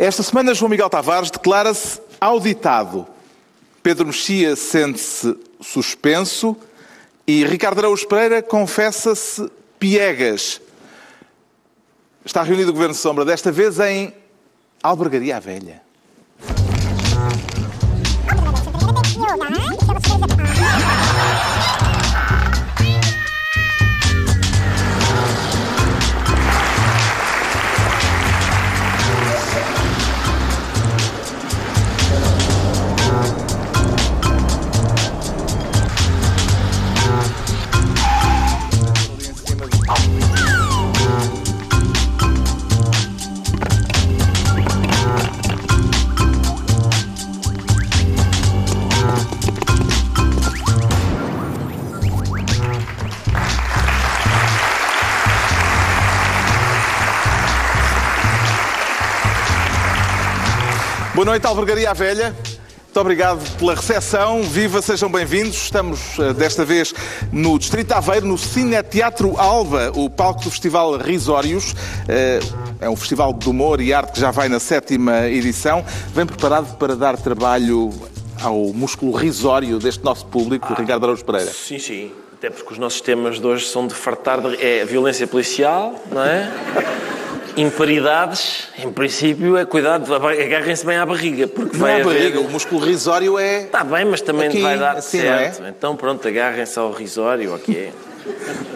Esta semana, João Miguel Tavares declara-se auditado. Pedro Mexia sente-se suspenso e Ricardo Araújo Pereira confessa-se piegas. Está reunido o Governo Sombra, desta vez em Albergaria Velha. Boa noite, Albergaria Velha. Muito obrigado pela recepção. Viva, sejam bem-vindos. Estamos eh, desta vez no Distrito Aveiro, no Cine Teatro Alba, o palco do Festival Risórios. Eh, É um festival de humor e arte que já vai na sétima edição. Vem preparado para dar trabalho ao músculo risório deste nosso público, Ricardo Araújo Pereira. Sim, sim. Até porque os nossos temas de hoje são de fartar de... É violência policial, não é? Imparidades, em princípio, é cuidado, agarrem-se bem à barriga, porque Não vai é a haver... barriga, o músculo risório é. Está bem, mas também Aqui, vai dar assim, é? certo. Então pronto, agarrem-se ao risório, ok.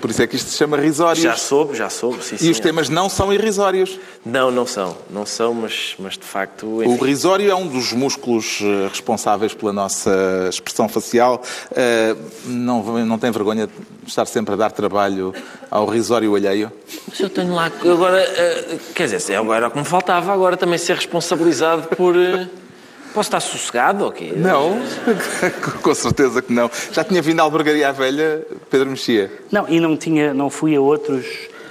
Por isso é que isto se chama risórios. Já soube, já soube, sim, E os temas não são irrisórios. Não, não são. Não são, mas, mas de facto... O enfim. risório é um dos músculos eh, responsáveis pela nossa expressão facial. Eh, Não, não tem vergonha de estar sempre a dar trabalho ao risório alheio? Mas eu tenho lá... Agora, eh, quer dizer, agora como faltava, agora também ser responsabilizado por... Posso estar sossegado, ok? Não, com certeza que não. Já tinha vindo à albergaria à velha, Pedro Mexia. Não, e não, tinha, não fui a outros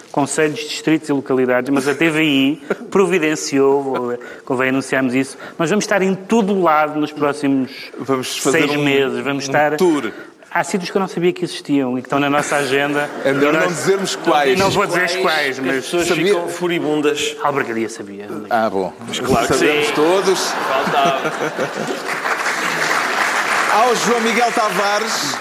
conselhos, distritos e localidades, mas a TVI providenciou, convém anunciarmos isso, nós vamos estar em todo o lado nos próximos Vamos fazer seis um- meses. Vamos um estar... tour. Há sítios que eu não sabia que existiam e que estão na nossa agenda. É melhor E não nós- dizermos quais. Não vou dizer quais, que mas As pessoas sabia- ficam furibundas. a albergaria sabia. Ah, bom. claro que Sabemos sim. todos. Faltava. Ao João Miguel Tavares.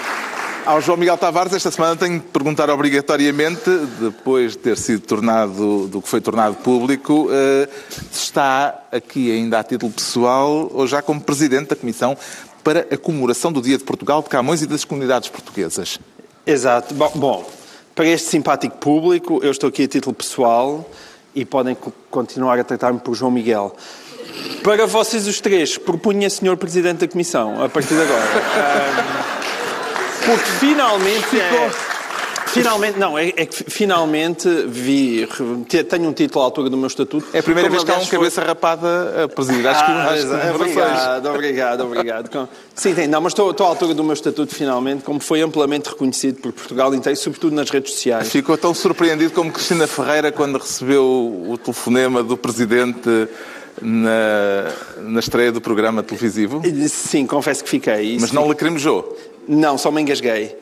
Ao João Miguel Tavares, esta semana tenho de perguntar obrigatoriamente, depois de ter sido tornado, do que foi tornado público, eh, se está aqui ainda a título pessoal ou já como Presidente da Comissão para a comemoração do Dia de Portugal, de Camões e das comunidades portuguesas. Exato. Bom, bom, para este simpático público, eu estou aqui a título pessoal e podem co- continuar a tratar-me por João Miguel. Para vocês os três, propunha Sr. Presidente da Comissão, a partir de agora. Porque finalmente... é- finalmente, não, é, é que finalmente vi, te- tenho um título à altura do meu estatuto. É a primeira vez que há um foi- cabeça rapada a presidir. Acho que Ah, exa- comemorações. obrigado, obrigado, obrigado. Sim, tem, não, mas estou, estou à altura do meu estatuto finalmente, como foi amplamente reconhecido por Portugal inteiro, sobretudo nas redes sociais. Ficou tão surpreendido como Cristina Ferreira quando recebeu o telefonema do Presidente na, na estreia do programa televisivo. Sim, confesso que fiquei. Mas não lacrimejou. Não, só me engasguei.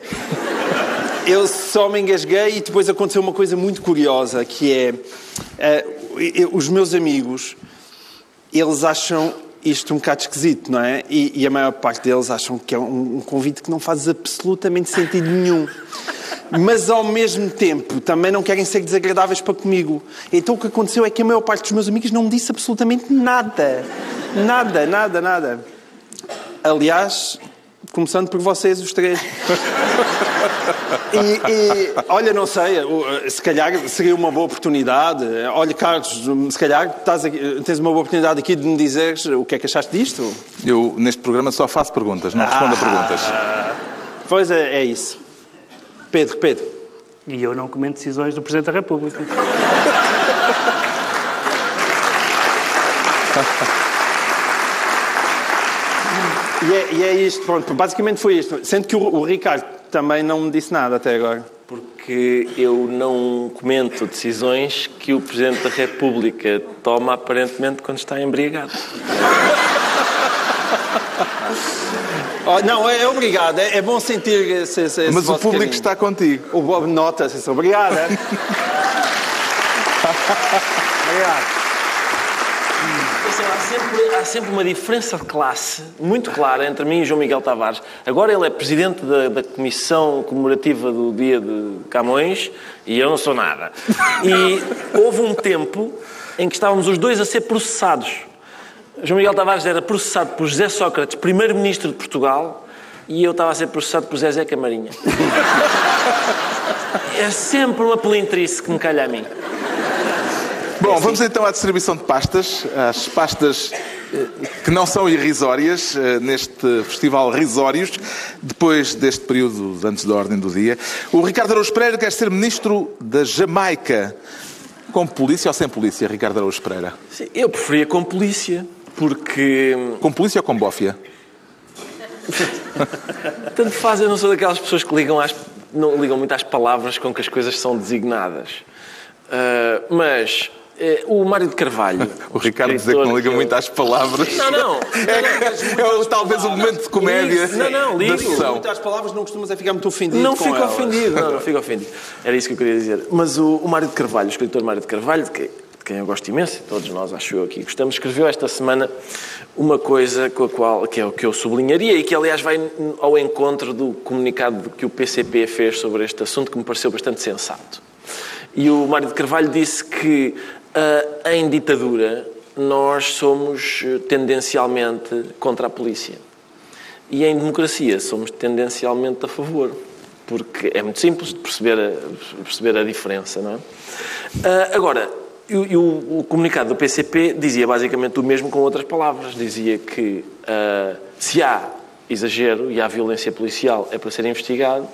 Eu só me engasguei e depois aconteceu uma coisa muito curiosa, que é... eh, eu- os meus amigos, eles acham isto um bocado esquisito, não é? E, e a maior parte deles acham que é um, um convite que não faz absolutamente sentido nenhum. Mas ao mesmo tempo também não querem ser desagradáveis para comigo. Então o que aconteceu é que a maior parte dos meus amigos não me disse absolutamente nada. Nada, nada, nada. Aliás, começando por vocês, os três. E, e, olha, não sei, o- se calhar seria uma boa oportunidade. Olha, Carlos, se calhar estás aqui- tens uma boa oportunidade aqui de me dizeres o que é que achaste disto. Eu, neste programa, só faço perguntas, não respondo a perguntas. Pois é, é isso. Pedro, Pedro. E eu não comento decisões do Presidente da República. E é, e é isto, pronto, basicamente foi isto. Sendo que o, o Ricardo também não me disse nada até agora. Porque eu não comento decisões que o Presidente da República toma aparentemente quando está embriagado. Oh, não, é, é obrigado, é, é bom sentir esse, esse, Mas o público carinho. está contigo. O Bob nota-se. Obrigado. é? obrigado. Atenção, há sempre, há sempre uma diferença de classe muito clara entre mim e João Miguel Tavares. Agora ele é presidente da, da Comissão Comemorativa do Dia de Camões e eu não sou nada. E houve um tempo em que estávamos os dois a ser processados. João Miguel Tavares era processado por José Sócrates, primeiro-ministro de Portugal, e eu estava a ser processado por Zezé Camarinha. É sempre uma pelintrice que me calha a mim. Bom, vamos então à distribuição de pastas, às pastas eh, que não são irrisórias eh, neste festival Risórios, depois deste período antes da ordem do dia. O Ricardo Araújo Pereira quer ser ministro da Jamaica. Com polícia ou sem polícia, Ricardo Araújo Pereira? Sim, Eu preferia com polícia, porque Com polícia ou com bófia? tanto faz, eu não sou daquelas pessoas que ligam, às, não ligam muito às palavras com que as coisas são designadas. Ah, mas o Mário de Carvalho. O Ricardo dizer que não liga muito às palavras. Não, não. É, é talvez o momento de comédia Não, não, ligo. sessão. Muitas palavras não costumas é ficar muito ofendido Não com fico elas. ofendido, não, não fico ofendido. Era isso que eu queria dizer. Mas o, o Mário de Carvalho, o escritor Mário de Carvalho, de, que- de quem eu gosto imenso, e todos nós, acho eu, aqui gostamos, escreveu esta semana uma coisa com a qual, que é o que eu sublinharia e que, aliás, vai ao encontro do comunicado que o PCP fez sobre este assunto, que me pareceu bastante sensato. E o Mário de Carvalho disse que ah, em ditadura nós somos eh, tendencialmente contra a polícia. E em democracia somos tendencialmente a favor. Porque é muito simples de perceber a, perceber a diferença, não é? Ah, agora, o, o- comunicado do PCP dizia basicamente o mesmo com outras palavras. Dizia que ah, se há exagero e há violência policial é para ser investigado,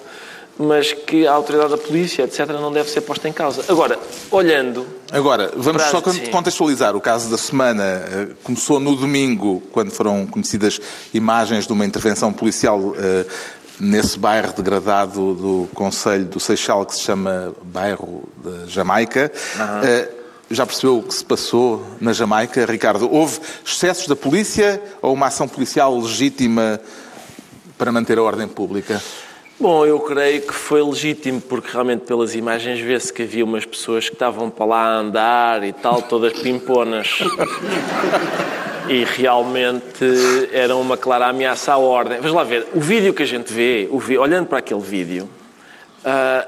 mas que a autoridade da polícia, etc., não deve ser posta em causa. Agora, olhando Agora, vamos só contextualizar. O caso da semana eh, começou no domingo, quando foram conhecidas imagens de uma intervenção policial eh, nesse bairro degradado do Conselho do Seixal, que se chama Bairro da Jamaica. Eh, Já percebeu o que se passou na Jamaica, Ricardo? Houve excessos da polícia ou uma ação policial legítima para manter a ordem pública? Bom, eu creio que foi legítimo, porque realmente pelas imagens vê-se que havia umas pessoas que estavam para lá a andar e tal, todas pimponas. E realmente era uma clara ameaça à ordem. Vamos lá ver, o vídeo que a gente vê, vi- olhando para aquele vídeo, ah,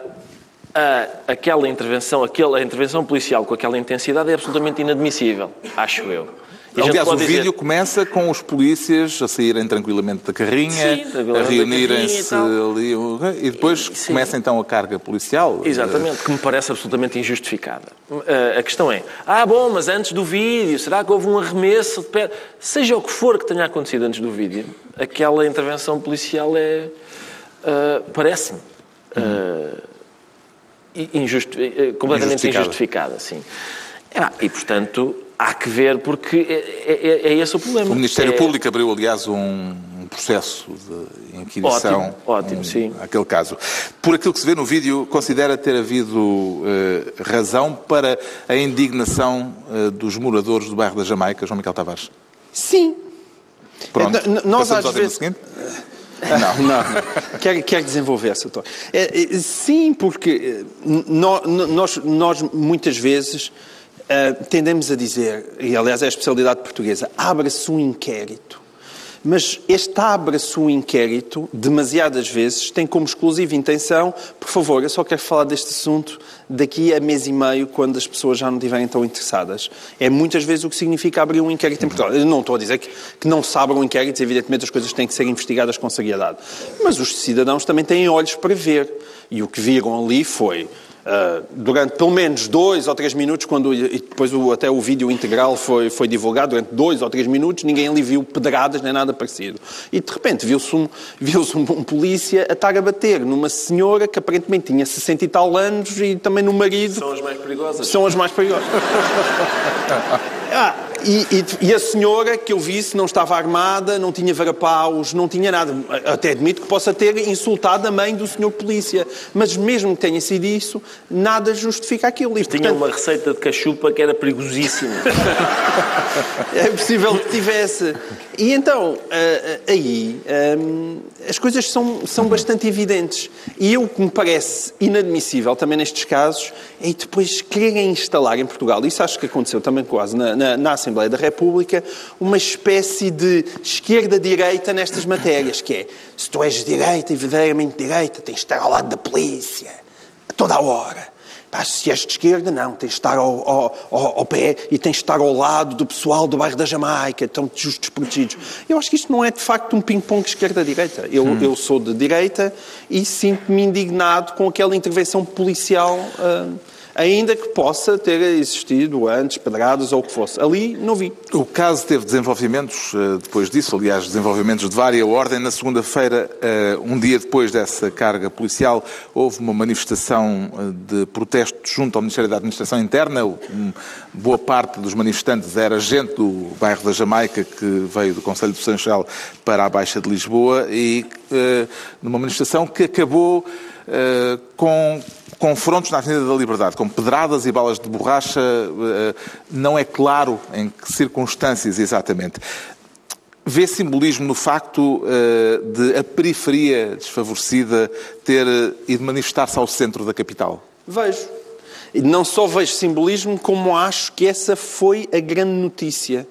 ah, aquela intervenção, aquela, intervenção policial com aquela intensidade é absolutamente inadmissível, acho eu. E Aliás, o pode dizer- vídeo começa com os polícias a saírem tranquilamente da carrinha, Sim, a tranquilamente reunirem-se ali, e depois Sim. começa então a carga policial. Exatamente, que me parece absolutamente injustificada. Uh, A questão é, ah, bom, mas antes do vídeo, será que houve um arremesso de pé? Seja o que for que tenha acontecido antes do vídeo, aquela intervenção policial é, uh, parece-me, uh, injusti- completamente Injustificada. injustificada, sim. Ah, e, portanto, há que ver, porque é, é- é esse o problema. O Ministério É- Público abriu, aliás, um, um processo de inquisição. Ótimo, ótimo, hum, sim. Aquele caso. Por aquilo que se vê no vídeo, considera ter havido eh, razão para a indignação eh, dos moradores do bairro da Jamaica, João Miguel Tavares? Sim. Pronto. É, nós Passamos às vezes- seguinte? Não, não. Quer, quer desenvolver essa tua. É, é, sim, porque eh, nó- nó- nós, nós muitas vezes eh, tendemos a dizer, e aliás é a especialidade portuguesa, abra-se um inquérito. Mas este abra-se um inquérito, demasiadas vezes, tem como exclusiva intenção, por favor, eu só quero falar deste assunto daqui a mês e meio, quando as pessoas já não estiverem tão interessadas. É muitas vezes o que significa abrir um inquérito em Portugal. Eu não estou a dizer que, que não se abram inquéritos, evidentemente as coisas têm que ser investigadas com seriedade. Mas os cidadãos também têm olhos para ver. E o que viram ali foi Uh, durante pelo menos dois ou três minutos, quando e depois o, até o vídeo integral foi, foi divulgado, durante dois ou três minutos, ninguém ali viu pedradas nem nada parecido. E de repente viu-se um, viu um, um polícia a estar a bater numa senhora que aparentemente tinha 60 e tal anos e também no marido. São as mais perigosas. São as mais perigosas. Ah, e, e- e a senhora que eu visse não estava armada, não tinha varapaus, não tinha nada. Até admito que possa ter insultado a mãe do senhor polícia. Mas mesmo que tenha sido isso, nada justifica aquilo. E, Tinha portanto, uma receita de cachupa que era perigosíssima. É possível que tivesse. E então, ah, ah, aí, hum, as coisas são, são bastante evidentes. E eu, que me parece inadmissível também nestes casos, é depois quererem instalar em Portugal, isso acho que aconteceu também quase na, na, na Assembleia da República uma espécie de esquerda-direita nestas matérias, que é, se tu és direita e verdadeiramente direita, tens de estar ao lado da polícia, a toda a hora. Pá, se és de esquerda, não, tens de estar ao, ao, ao, ao, pé e tens de estar ao lado do pessoal do bairro da Jamaica, estão justos protegidos. Eu acho que isto não é de facto um ping-pong esquerda-direita. Eu, hum. eu sou de direita e sinto-me indignado com aquela intervenção policial. Uh, ainda que possa ter existido antes pedradas ou o que fosse. Ali não vi. O caso teve desenvolvimentos eh, depois disso, aliás, desenvolvimentos de vária ordem. Na segunda-feira, eh, um dia depois dessa carga policial, houve uma manifestação eh, de protesto junto ao Ministério da Administração Interna. Boa parte dos manifestantes era gente do bairro da Jamaica que veio do Conselho de Sanchal para a Baixa de Lisboa e numa manifestação que acabou com confrontos na Avenida da Liberdade, com pedradas e balas de borracha, eh, não é claro em que circunstâncias exatamente. Vê simbolismo no facto eh, de a periferia desfavorecida ter eh, ido manifestar-se ao centro da capital? Vejo. E não só vejo simbolismo, como acho que essa foi a grande notícia.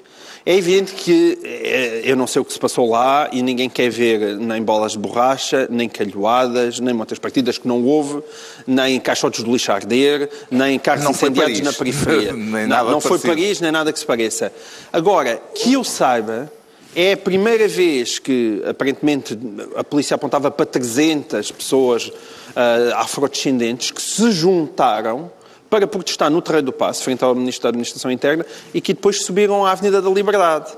É evidente que eh, eu não sei o que se passou lá e ninguém quer ver nem bolas de borracha, nem calhoadas, nem muitas partidas que não houve, nem caixotes de lixo a arder, nem carros não incendiados na periferia. nem não, nada não foi Paris, nem nada que se pareça. Agora, que eu saiba, é a primeira vez que, aparentemente, a polícia apontava para 300 pessoas uh, afrodescendentes que se juntaram para protestar no Terreiro do Passo, frente ao Ministro da Administração Interna, e que depois subiram à Avenida da Liberdade.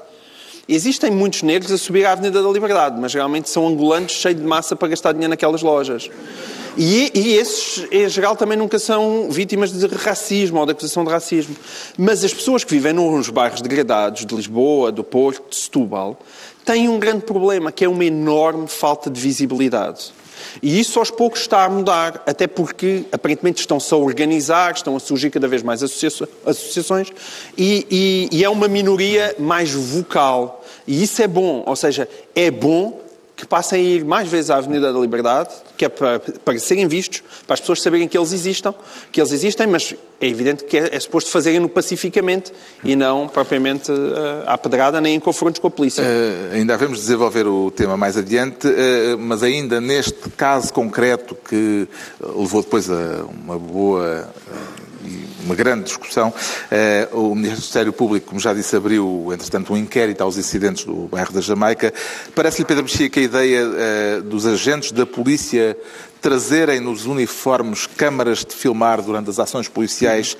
Existem muitos negros a subir à Avenida da Liberdade, mas realmente são angolanos cheios de massa para gastar dinheiro naquelas lojas. E, e, esses, em geral, também nunca são vítimas de racismo ou de acusação de racismo. Mas as pessoas que vivem nos bairros degradados de Lisboa, do Porto, de Setúbal, têm um grande problema, que é uma enorme falta de visibilidade. E isso aos poucos está a mudar, até porque aparentemente estão-se a organizar, estão a surgir cada vez mais associações e, e, e é uma minoria mais vocal. E isso é bom, ou seja, é bom que passem a ir mais vezes à Avenida da Liberdade, que é para, para serem vistos, para as pessoas saberem que eles existam, que eles existem, mas é evidente que é, é suposto fazerem-no pacificamente e não propriamente uh, à pedrada nem em confrontos com a polícia. Uh, ainda devemos desenvolver o tema mais adiante, uh, mas ainda neste caso concreto que levou depois a uma boa uma grande discussão. Eh, o Ministério Público, como já disse, abriu, entretanto, um inquérito aos incidentes do bairro da Jamaica. Parece-lhe, Pedro Mexia, que a ideia eh, dos agentes da polícia trazerem nos uniformes câmaras de filmar durante as ações policiais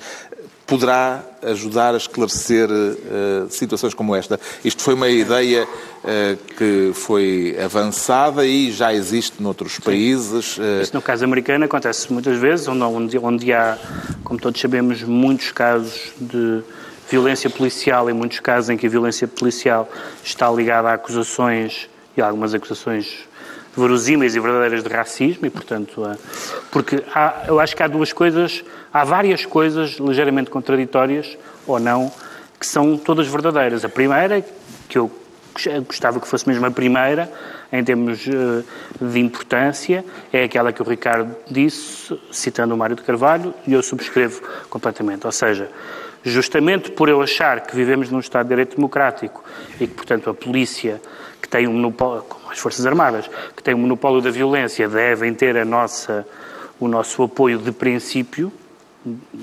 poderá ajudar a esclarecer uh, situações como esta. Isto foi uma ideia uh, que foi avançada e já existe noutros países. Uh... Isso no caso americano acontece muitas vezes, onde, onde há, como todos sabemos, muitos casos de violência policial e muitos casos em que a violência policial está ligada a acusações e algumas acusações verosímeis e verdadeiras de racismo e, portanto, porque há, eu acho que há duas coisas Há várias coisas ligeiramente contraditórias ou não que são todas verdadeiras. A primeira, que eu gostava que fosse mesmo a primeira, em termos eh, de importância, é aquela que o Ricardo disse, citando o Mário de Carvalho, e eu subscrevo completamente. Ou seja, justamente por eu achar que vivemos num Estado de Direito Democrático e que, portanto, a polícia, que tem um monopólio, como as Forças Armadas, que tem um monopólio da violência, devem ter a nossa, o nosso apoio de princípio,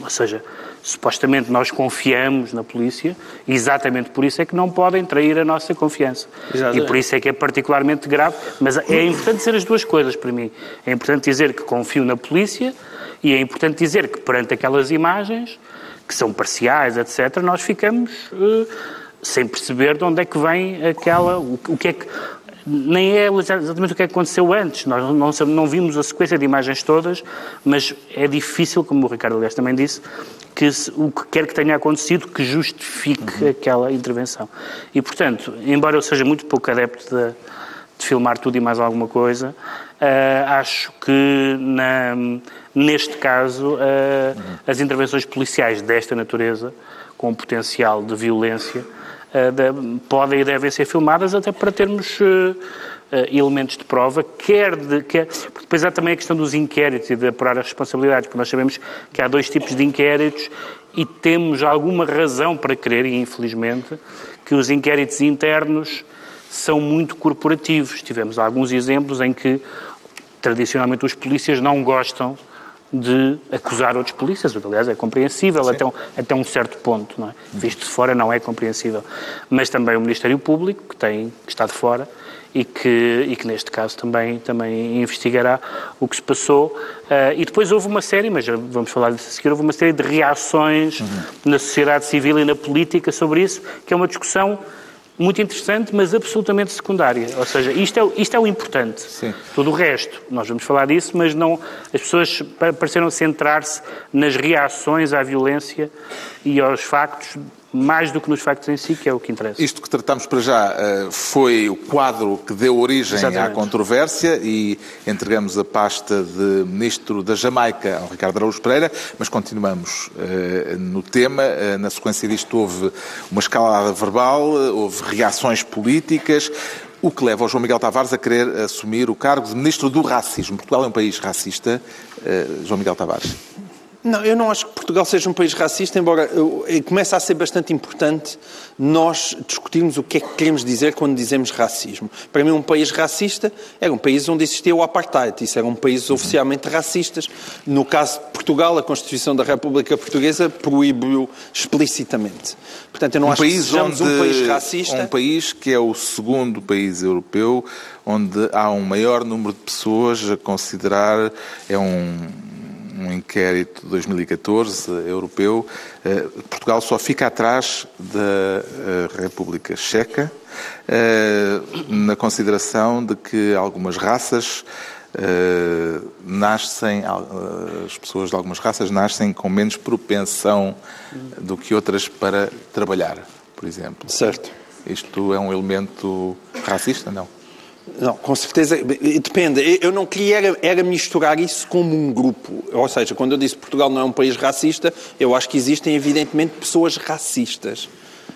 ou seja, supostamente nós confiamos na polícia, e exatamente por isso é que não podem trair a nossa confiança. Exatamente. E por isso é que é particularmente grave. Mas é importante dizer as duas coisas para mim. É importante dizer que confio na polícia e é importante dizer que perante aquelas imagens, que são parciais, etc., nós ficamos uh, sem perceber de onde é que vem aquela. O, o que é que nem é exatamente o que aconteceu antes. Nós não, não, vimos a sequência de imagens todas, mas é difícil, como o Ricardo Aliás também disse, que se, o que quer que tenha acontecido que justifique uhum. aquela intervenção. E, portanto, embora eu seja muito pouco adepto de, de filmar tudo e mais alguma coisa, uh, acho que na, neste caso uh, uhum. as intervenções policiais desta natureza, com potencial de violência, uh, de, podem e devem ser filmadas até para termos elementos de prova, quer de. Quer, porque depois há também a questão dos inquéritos e de apurar as responsabilidades, porque nós sabemos que há dois tipos de inquéritos e temos alguma razão para crer, e infelizmente, que os inquéritos internos são muito corporativos. Tivemos alguns exemplos em que, tradicionalmente, os polícias não gostam de acusar outros polícias, o que, aliás, é compreensível até um, até um, certo ponto, não é? Visto de fora não é compreensível. Mas também o Ministério Público, que, tem, que está de fora, e que, e que neste caso também, também investigará o que se passou. Uh, e depois houve uma série, mas vamos falar disso a seguir, houve uma série de reações uhum. na sociedade civil e na política sobre isso, que é uma discussão muito interessante, mas absolutamente secundária. Ou seja, isto é, isto é o importante. Sim. Tudo o resto, nós vamos falar disso, mas não as pessoas pareceram centrar-se nas reações à violência e aos factos mais do que nos factos em si, que é o que interessa. Isto que tratamos para já eh, foi o quadro que deu origem Exatamente. à controvérsia e entregamos a pasta de Ministro da Jamaica ao Ricardo Araújo Pereira, mas continuamos eh, no tema. Eh, na sequência disto houve uma escalada verbal, houve reações políticas, o que leva o João Miguel Tavares a querer assumir o cargo de Ministro do Racismo. Portugal é um país racista, João Miguel Tavares. Não, eu não acho que Portugal seja um país racista, embora comece a ser bastante importante nós discutirmos o que é que queremos dizer quando dizemos racismo. Para mim, um país racista era um país onde existia o apartheid. Isso eram países oficialmente racistas. No caso de Portugal, a Constituição da República Portuguesa proíbe-o explicitamente. Portanto, eu não um acho país que sejamos onde, um país racista. Um país que é o segundo país europeu onde há um maior número de pessoas a considerar é um um inquérito de 2014 europeu, eh, Portugal só fica atrás da eh, República Checa eh, na consideração de que algumas raças nascem, as pessoas de algumas raças nascem com menos propensão do que outras para trabalhar, por exemplo. Certo. Isto é um elemento racista, não? Não, com certeza, depende. Eu não queria era, era, misturar isso como um grupo. Ou seja, quando eu disse que Portugal não é um país racista, eu acho que existem, evidentemente, pessoas racistas.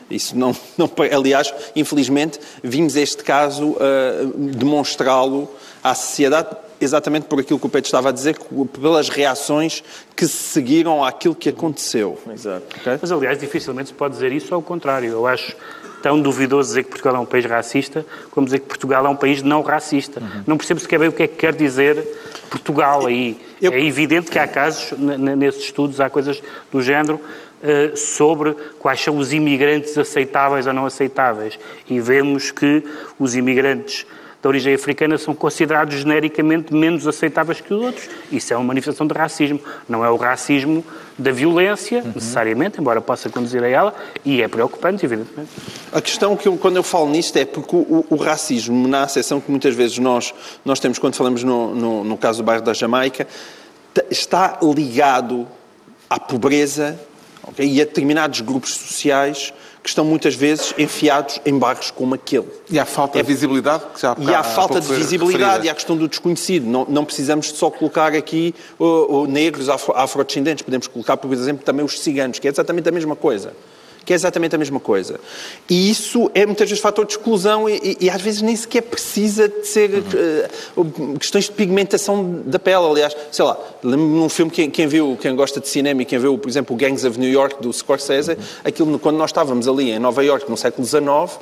Isso não, não aliás, infelizmente, vimos este caso uh, demonstrá-lo à sociedade exatamente por aquilo que o Pedro estava a dizer, pelas reações que se seguiram àquilo que aconteceu. Exato. Okay? Mas, aliás, dificilmente se pode dizer isso ao contrário. Eu acho tão duvidoso dizer que Portugal é um país racista como dizer que Portugal é um país não racista. Uhum. Não percebo sequer bem o que é que quer dizer Portugal aí. Eu... É evidente que há casos, nesses estudos, há coisas do género uh, sobre quais são os imigrantes aceitáveis ou não aceitáveis. E vemos que os imigrantes da origem africana são considerados genericamente menos aceitáveis que os outros. Isso é uma manifestação de racismo. Não é o racismo da violência, uhum. necessariamente, embora possa conduzir a ela, e é preocupante, evidentemente. A questão que eu, quando eu falo nisto é porque o, o, racismo, na acessão que muitas vezes nós, nós temos quando falamos no, no, no caso do bairro da Jamaica, está ligado à pobreza okay, e a determinados grupos sociais que estão muitas vezes enfiados em bairros como aquele. E há falta é, de visibilidade? Que já e há, há falta de visibilidade referida. e há a questão do desconhecido. Não, não precisamos só colocar aqui o, o negros afro, afrodescendentes, podemos colocar, por exemplo, também os ciganos, que é exatamente a mesma coisa que é exatamente a mesma coisa. E isso é muitas vezes fator de exclusão e, e, e às vezes nem sequer precisa de ser uhum. uh, questões de pigmentação da pele. Aliás, sei lá, lembro-me num filme, quem, quem, viu, quem gosta de cinema e quem viu, por exemplo, o Gangs of New York, do Scorsese, uhum. aquilo, quando nós estávamos ali em Nova York, no século XIX,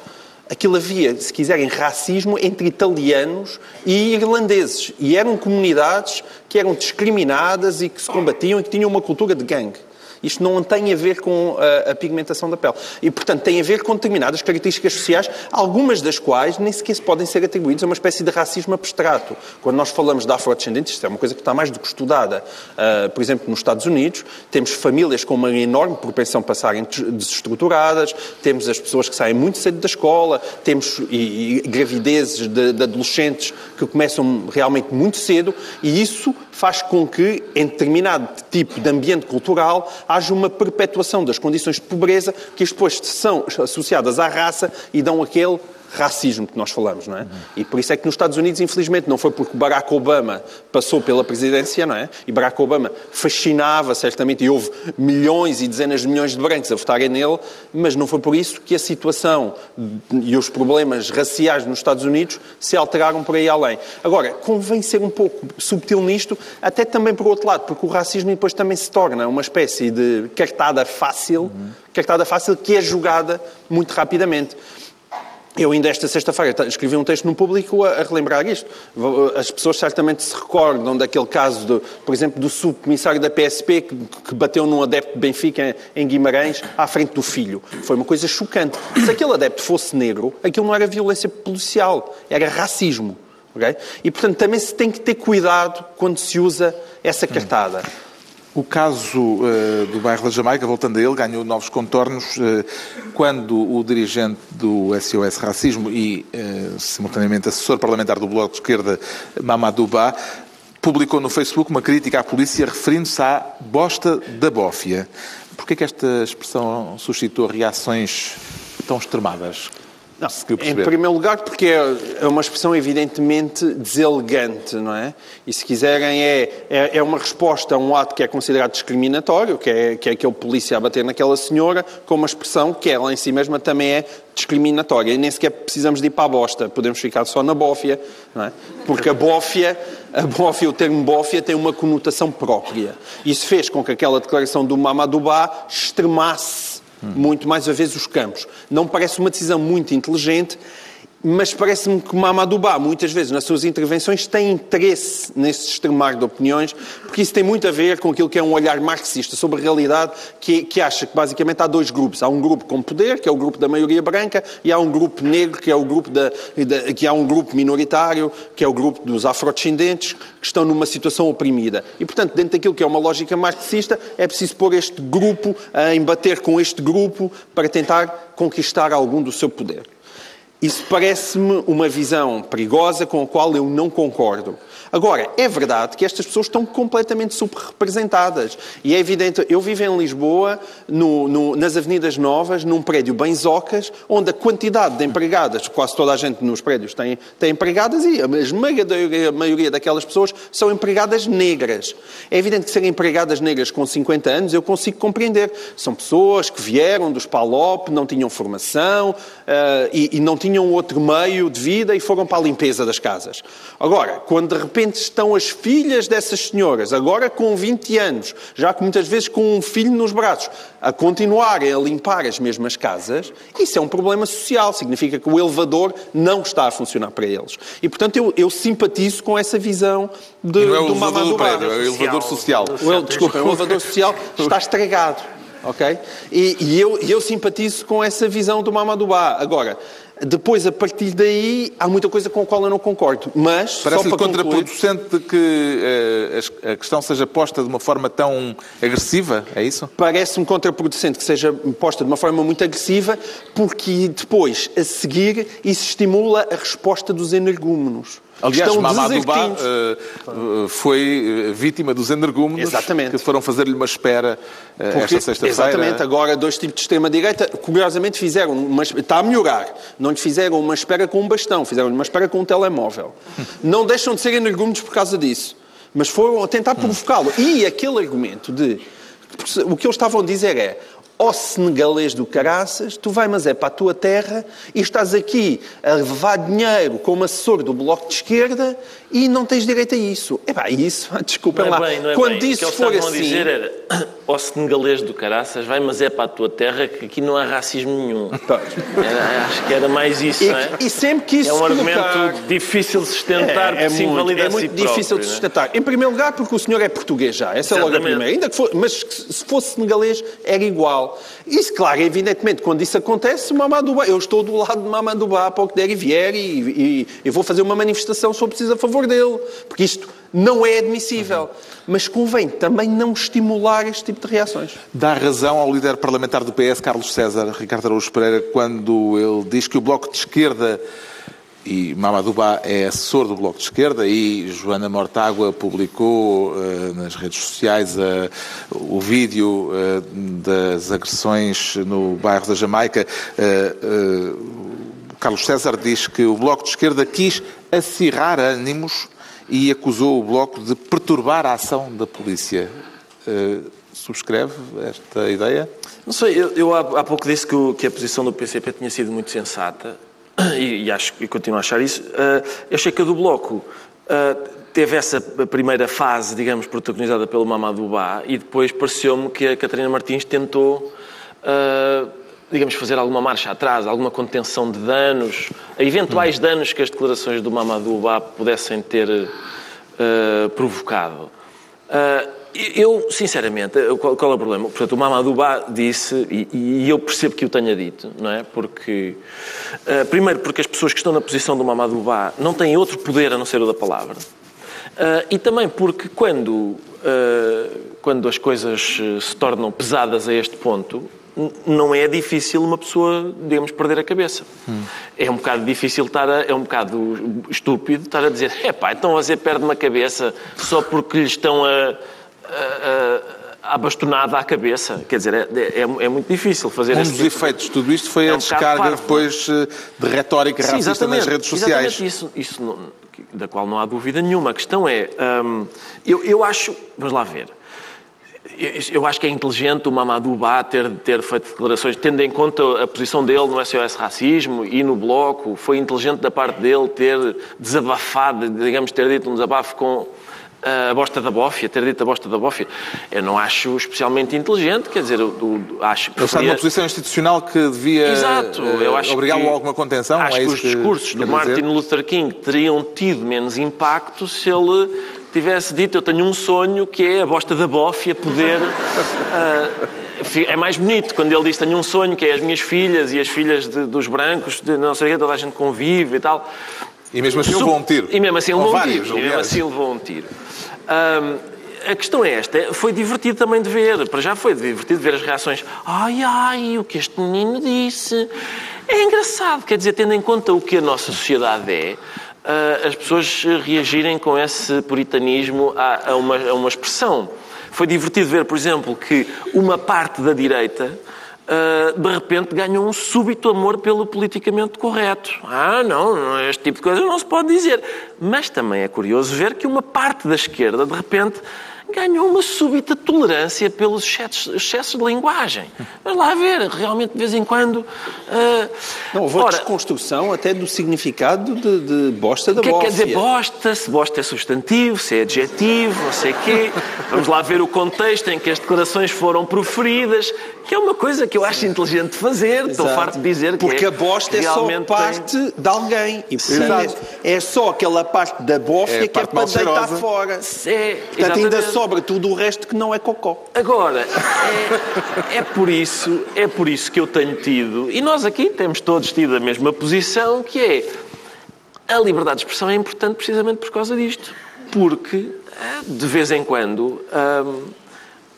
aquilo havia, se quiserem, racismo entre italianos e irlandeses. E eram comunidades que eram discriminadas e que se combatiam e que tinham uma cultura de gangue. Isto não tem a ver com a, a, pigmentação da pele. E, portanto, tem a ver com determinadas características sociais, algumas das quais nem sequer podem ser atribuídas a uma espécie de racismo abstrato. Quando nós falamos de afrodescendentes, isto é uma coisa que está mais do que estudada. Uh, por exemplo, nos Estados Unidos, temos famílias com uma enorme propensão a passarem desestruturadas, temos as pessoas que saem muito cedo da escola, temos e, e gravidezes de, de adolescentes que começam realmente muito cedo, e isso faz com que, em determinado tipo de ambiente cultural, haja uma perpetuação das condições de pobreza que depois são associadas à raça e dão aquele racismo que nós falamos, não é? E por isso é que nos Estados Unidos, infelizmente, não foi porque Barack Obama passou pela presidência, não é? E Barack Obama fascinava, certamente, e houve milhões e dezenas de milhões de brancos a votarem nele, mas não foi por isso que a situação e os problemas raciais nos Estados Unidos se alteraram por aí além. Agora, convém ser um pouco subtil nisto, até também por outro lado, porque o racismo depois também se torna uma espécie de cartada fácil, cartada fácil que é jogada muito rapidamente. Eu ainda esta sexta-feira escrevi um texto no público a, a, relembrar isto. As pessoas certamente se recordam daquele caso, de, por exemplo, do subcomissário da PSP que, que, bateu num adepto de Benfica em, em Guimarães à frente do filho. Foi uma coisa chocante. Se aquele adepto fosse negro, aquilo não era violência policial, era racismo. Okay? E, portanto, também se tem que ter cuidado quando se usa essa cartada. O caso uh, do bairro da Jamaica, voltando a ele, ganhou novos contornos uh, quando o dirigente do SOS Racismo e, uh, simultaneamente, assessor parlamentar do Bloco de Esquerda, Mamadou Ba, publicou no Facebook uma crítica à polícia referindo-se à bosta da bófia. Por que é que esta expressão suscitou reações tão extremadas? Não, em primeiro lugar, porque é, é uma expressão evidentemente deselegante, não é? E se quiserem, é, é, é, uma resposta a um ato que é considerado discriminatório, que é, que é aquele polícia a bater naquela senhora, com uma expressão que ela em si mesma também é discriminatória. E nem sequer precisamos de ir para a bosta, podemos ficar só na bófia, não é? Porque a bófia, a bófia, o termo bófia tem uma conotação própria. Isso fez com que aquela declaração do Mamadubá extremasse muito mais a vez os campos. Não parece uma decisão muito inteligente mas parece-me que Mamadou Ba, muitas vezes, nas suas intervenções, tem interesse nesse extremar de opiniões, porque isso tem muito a ver com aquilo que é um olhar marxista sobre a realidade, que, que acha que basicamente há dois grupos. Há um grupo com poder, que é o grupo da maioria branca, e há um grupo negro, que é o grupo da, da que há um grupo minoritário, que é o grupo dos afrodescendentes, que estão numa situação oprimida. E, portanto, dentro daquilo que é uma lógica marxista, é preciso pôr este grupo a embater com este grupo para tentar conquistar algum do seu poder. Isso parece-me uma visão perigosa com a qual eu não concordo. Agora, é verdade que estas pessoas estão completamente subrepresentadas. E é evidente, eu vivo em Lisboa, no, no, nas Avenidas Novas, num prédio bem zocas, onde a quantidade de empregadas, quase toda a gente nos prédios tem, tem empregadas, e a esmagadora maioria daquelas pessoas são empregadas negras. É evidente que serem empregadas negras com 50 anos, eu consigo compreender. São pessoas que vieram dos PALOP, não tinham formação uh, e, e não tinham outro meio de vida e foram para a limpeza das casas. Agora, quando de repente estão as filhas dessas senhoras, agora com 20 anos, já que muitas vezes com um filho nos braços, a continuarem a limpar as mesmas casas, isso é um problema social. Significa que o elevador não está a funcionar para eles. E, portanto, eu, eu simpatizo com essa visão de, não é do elevador do prédio, é o elevador social. O, desculpa, o elevador social está estragado. Ok? E, e eu, eu simpatizo com essa visão do Mamadubá. Agora, depois, a partir daí, há muita coisa com a qual eu não concordo. Mas. Parece-lhe contraproducente concluir... que uh, a questão seja posta de uma forma tão agressiva, é isso? Parece-me contraproducente que seja posta de uma forma muito agressiva, porque depois, a seguir, isso estimula a resposta dos energúmenos. Aliás, Mamadou Ba uh, foi eh, vítima dos energúmenos exatamente. que foram fazer-lhe uma espera uh, esta sexta-feira. Exatamente. Agora, dois tipos de extrema-direita, curiosamente, fizeram uma... Está a melhorar. Não lhe fizeram uma espera com um bastão, fizeram-lhe uma espera com um telemóvel. Não deixam de ser energúmenos por causa disso. Mas foram a tentar provocá-lo. E aquele argumento de... O que eles estavam a dizer é ó senegalês do caraças, tu vai, mas é para a tua terra e estás aqui a levar dinheiro como assessor do Bloco de Esquerda e não tens direito a isso. É pá, isso, desculpem lá. Bem, é Quando bem. isso o que for assim... dizer era, ó senegalês do caraças, vai, mas é para a tua terra que aqui não há racismo nenhum. Era, acho que era mais isso, e, não é? E sempre que isso É um argumento difícil de sustentar, é, é muito, é muito si difícil próprio, de é? sustentar. Em primeiro lugar, porque o senhor é português já. Essa Exatamente. é logo a primeira. Ainda que for, mas se fosse senegalês, era igual. Isso, claro, evidentemente, quando isso acontece, Mamadou eu estou do lado de Mamadou para o que der e vier e, e, e vou fazer uma manifestação se eu preciso a favor dele. Porque isto não é admissível. Mas convém também não estimular este tipo de reações. Dá razão ao líder parlamentar do PS, Carlos César, Ricardo Araújo Pereira, quando ele diz que o Bloco de Esquerda e Mamadou é assessor do Bloco de Esquerda e Joana Mortágua publicou uh, nas redes sociais uh, o vídeo uh, das agressões no bairro da Jamaica Carlos César diz que o Bloco de Esquerda quis acirrar ânimos e acusou o Bloco de perturbar a ação da polícia. Subscreve esta ideia? Não sei, eu, eu há, há, pouco disse que, o, que, a posição do PCP tinha sido muito sensata e, e acho e continuo a achar isso. Uh, eu achei que a do Bloco uh, teve essa primeira fase, digamos, protagonizada pelo Mamadou Ba e depois pareceu-me que a Catarina Martins tentou uh, digamos, fazer alguma marcha atrás, alguma contenção de danos, eventuais hum. danos que as declarações do Mamadou Ba pudessem ter uh, provocado. Uh, eu, sinceramente, qual, é o problema? Portanto, o Mamadou Ba disse, e, e, eu percebo que o tenha dito, não é? Porque, uh, primeiro, porque as pessoas que estão na posição do Mamadou Ba não têm outro poder a não ser o da palavra. e também porque quando, quando as coisas se tornam pesadas a este ponto, não é difícil uma pessoa, digamos, perder a cabeça. Hum. É um bocado difícil estar a, é um bocado estúpido estar a dizer, é pá, então você perde uma cabeça só porque lhe estão a, a, a bastonada à cabeça. Quer dizer, é, é, é muito difícil fazer Um dos tipo efeitos de tudo isto foi é um a descarga parvo. depois eh, de retórica Sim, racista nas redes sociais. Exatamente, isso, isso não, da qual não há dúvida nenhuma. A questão é, hum, eu, eu acho, vamos lá ver, eu acho que é inteligente o Mamadou Ba ter, ter feito declarações, tendo em conta a posição dele no SOS Racismo e no Bloco. Foi inteligente da parte dele ter desabafado, digamos, ter dito um desabafo com a bosta da bófia, ter dito a bosta da bófia. Eu não acho especialmente inteligente, quer dizer, eu, eu acho que. Ele está numa posição institucional que devia uh, obrigá-lo a alguma contenção. Acho é que os discursos do Martin Luther King teriam tido menos impacto se ele tivesse dito eu tenho um sonho que é a bosta da bófia poder... Uh, é mais bonito quando ele diz tenho um sonho que é as minhas filhas e as filhas de, dos brancos, de não sei o que, toda a gente convive e tal. E mesmo assim levou um tiro. E mesmo assim levou um tiro. E mesmo assim levou um tiro. a questão é esta, foi divertido também de ver, para já foi divertido ver as reações. Ai, ai, o que este menino disse. É engraçado, quer dizer, tendo em conta o que a nossa sociedade é, uh, as pessoas reagirem com esse puritanismo a, a, uma, a uma expressão. Foi divertido ver, por exemplo, que uma parte da direita Uh, de repente ganhou um súbito amor pelo politicamente correto. Ah, não, este tipo de coisa não se pode dizer. Mas também é curioso ver que uma parte da esquerda, de repente, ganhou uma súbita tolerância pelos excessos, excessos de linguagem. Mas lá ver, realmente de vez em quando. Uh, não, houve ora, desconstrução até do significado de, de bosta da que bófia. Quer dizer bosta, se bosta é substantivo, se é adjetivo, não sei o quê. Vamos lá ver o contexto em que as declarações foram proferidas, que é uma coisa que eu acho inteligente de fazer. Exato. Estou farto de dizer que Porque é, a bosta é só parte tem... de alguém. E, portanto, é, é só aquela parte da bófia é que é para deitar fora. É, portanto, ainda só sobra tudo o resto que não é cocó. Agora, é, é, por isso, é por isso que eu tenho tido, e nós aqui temos todos tido a mesma posição, que é a liberdade de expressão é importante precisamente por causa disto. Porque, de vez em quando... Hum,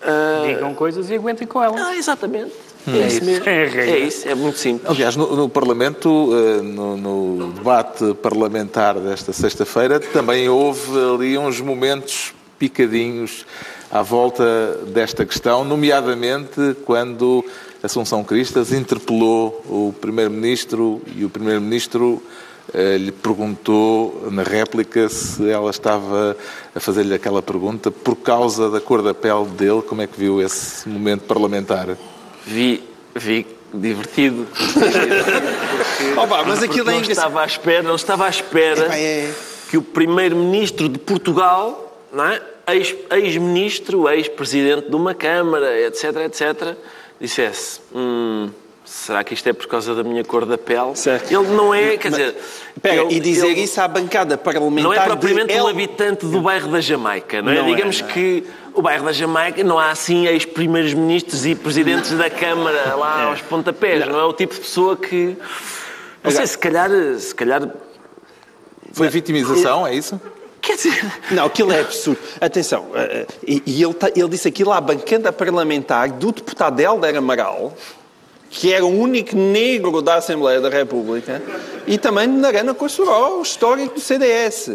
uh, Digam coisas e aguentem com elas. Ah, exatamente. Hum. É, isso mesmo. É, é, isso, é muito simples. Aliás, no, no Parlamento, eh, no, no, debate parlamentar desta sexta-feira, também houve ali uns momentos picadinhos à volta desta questão, nomeadamente quando Assunção Cristas interpelou o Primeiro-Ministro e o Primeiro-Ministro eh, lhe perguntou na réplica se ela estava a fazer-lhe aquela pergunta por causa da cor da pele dele. Como é que viu esse momento parlamentar? Vi, vi divertido. Opa, mas aquilo não estava à espera, não estava à espera é... que o primeiro-ministro de Portugal, não é? Ex-ministro, ex ex-presidente de uma Câmara, etc, etc, dissesse: hum, será que isto é por causa da minha cor da pele? Certo. Ele não é, quer dizer... Pera, ele, e dizer ele, isso à bancada parlamentar... Não é propriamente um habitante do bairro da Jamaica, não é? Não é, Digamos é, que o bairro da Jamaica não há assim ex-primeiros ministros e presidentes da Câmara lá é. aos pontapés. Não. não é o tipo de pessoa que... Não sei, se calhar... Se calhar foi vitimização, é isso? Quer dizer... Não, aquilo é absurdo. Atenção, eh, eh, e ele, ele disse aquilo à bancada parlamentar do deputado Helder Amaral, que era o único negro da Assembleia da República, e também na Arana Cossuró, histórico do CDS.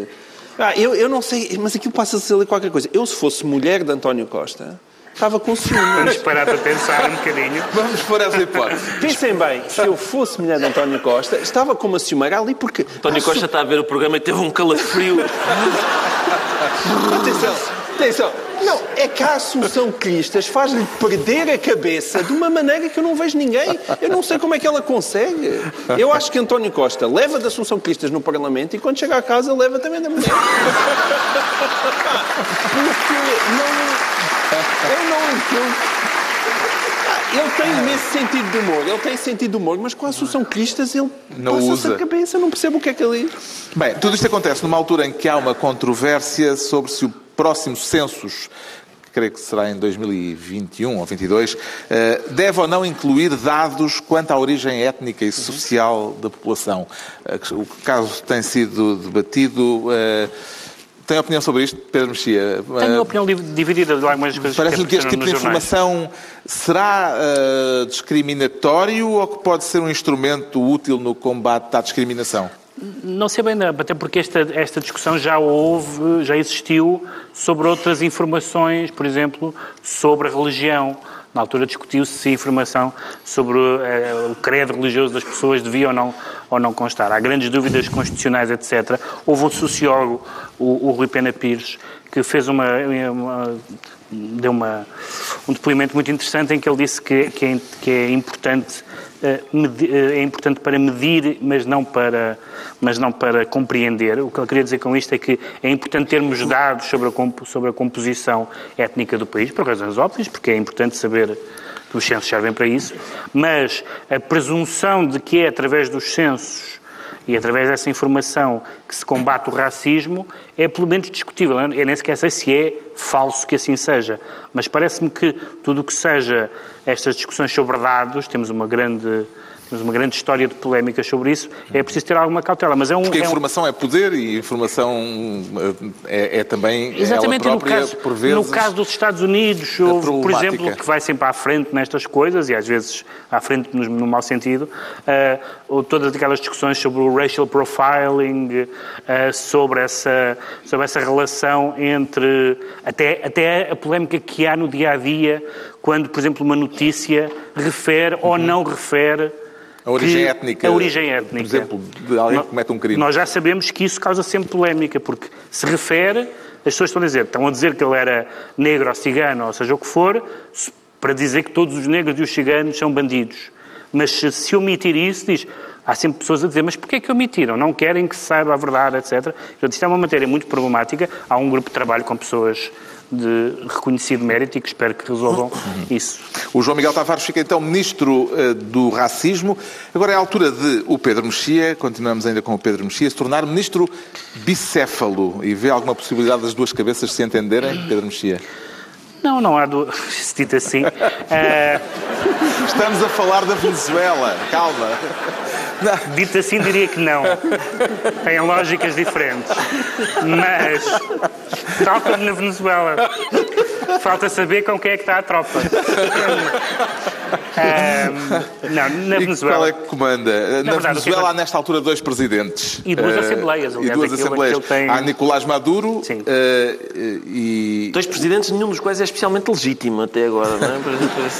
Ah, eu, eu não sei, mas aquilo passa-se ali qualquer coisa. Eu, se fosse mulher de António Costa, estava com ciúme. Vamos parar para pensar um bocadinho. Vamos por essa hipótese. Pensem bem, se eu fosse mulher de António Costa, estava com uma ciumeira ali porque... António Costa está a ver o programa e teve um calafrio. Atenção, atenção. Não, é que a Assunção Cristas faz-lhe perder a cabeça de uma maneira que eu não vejo ninguém. Eu não sei como é que ela consegue. Eu acho que António Costa leva da Assunção Cristas no Parlamento e quando chega a casa leva também da mulher. Porque não... Eu não entendo. Ah, Ele tem imenso sentido de humor, ele tem sentido de humor, mas com a Assunção Cristas ele Não passa-se a cabeça, não percebo o que é que ele... Bem, tudo isto acontece numa altura em que há uma controvérsia sobre se o próximo census, que creio que será em 2021 ou 22, eh, deve ou não incluir dados quanto à origem étnica e social da população. Eh, O caso tem sido debatido. Tem opinião sobre isto, Pedro Mexia? Tenho uma opinião div- dividida de algumas coisas Parece-lhe que este apareceram tipo de nos jornais. informação será eh, discriminatório ou que pode ser um instrumento útil no combate à discriminação? Não sei bem, não, até porque esta, esta discussão já houve, já existiu sobre outras informações, por exemplo, sobre a religião. Na altura discutiu-se se a informação sobre eh, o credo religioso das pessoas devia ou não, ou não constar. Há grandes dúvidas constitucionais, etc. Houve um sociólogo, o, o Rui Pena Pires, que fez uma, uma- deu uma, um depoimento muito interessante em que ele disse que, que, é, que é importante é importante para medir, mas não para, mas não para compreender. O que ele queria dizer com isto é que é importante termos dados sobre a, sobre a composição étnica do país, por razões óbvias, porque é importante saber que os censos servem para isso, mas a presunção de que é através dos censos e através dessa informação que se combate o racismo é pelo menos discutível. Eu nem sequer sei se é falso que assim seja, mas parece-me que tudo o que seja estas discussões sobre dados, temos uma grande, temos uma grande história de polémicas sobre isso, é preciso ter alguma cautela. Mas é um, Porque a é um- informação é poder e a informação eh, é, é também Exatamente, ela e no própria, caso, por vezes... no caso dos Estados Unidos, houve, por exemplo, que vai sempre à frente nestas coisas, e às vezes à frente no, no mau sentido, ou todas aquelas discussões sobre o racial profiling, eh, sobre, essa, sobre essa relação entre. Até, até a polémica que há no dia a dia, quando, por exemplo, uma notícia refere ou não refere. A origem étnica, A origem étnica. por exemplo, de alguém que comete um crime. Nós já sabemos que isso causa sempre polémica, porque se refere, as pessoas estão a dizer, estão a dizer que ele era negro ou cigano, ou seja o que for, para dizer que todos os negros e os ciganos são bandidos. Mas se, se omitir isso, diz, há sempre pessoas a dizer, mas porquê é que omitiram? Não querem que se saiba a verdade, etc. Portanto, isto é uma matéria muito problemática. Há um grupo de trabalho com pessoas de reconhecido mérito e que espero que resolvam isso. O João Miguel Tavares fica então ministro eh, do racismo. Agora é a altura de o Pedro Mexia, continuamos ainda com o Pedro Mexia, se tornar ministro bicéfalo. E vê alguma possibilidade das duas cabeças se entenderem, Pedro Mexia? Não, não há... Do... Se dito assim... eh, Estamos a falar da Venezuela, calma. Dito assim, diria que não. Têm lógicas diferentes. Mas, tal como na Venezuela, falta saber com quem é que está a tropa. Ahm, não, na E Venezuela. qual é que comanda? Na verdade, o que Venezuela é- há nesta altura dois presidentes. E duas Eh, assembleias, E aliás, duas aquilo- assembleias. aquilo tem- Há Nicolás Maduro Sim. eh, e... Dois presidentes, nenhum dos quais é especialmente legítimo até agora, não é?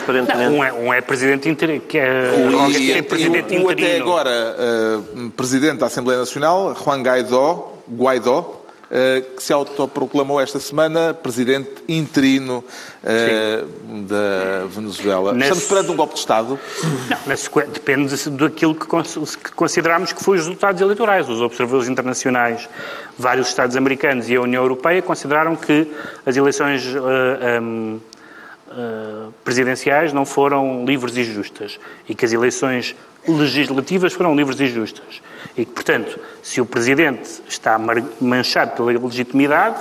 Aparentemente. Um é, um é presidente interino, que é E, é presidente e o, o até interino. Agora eh, presidente da Assembleia Nacional, Juan Guaidó, Guaidó eh, que se autoproclamou esta semana presidente interino eh, da Venezuela. Nesse- Estamos perante um golpe de Estado. Não, sequ- depende de- daquilo que, cons- que consideramos que foi os resultados eleitorais. Os observadores internacionais, vários Estados americanos e a União Europeia consideraram que as eleições ah, ahm, ah, presidenciais não foram livres e justas e que as eleições legislativas foram livres e justas. E que, portanto, se o Presidente está manchado pela legitimidade,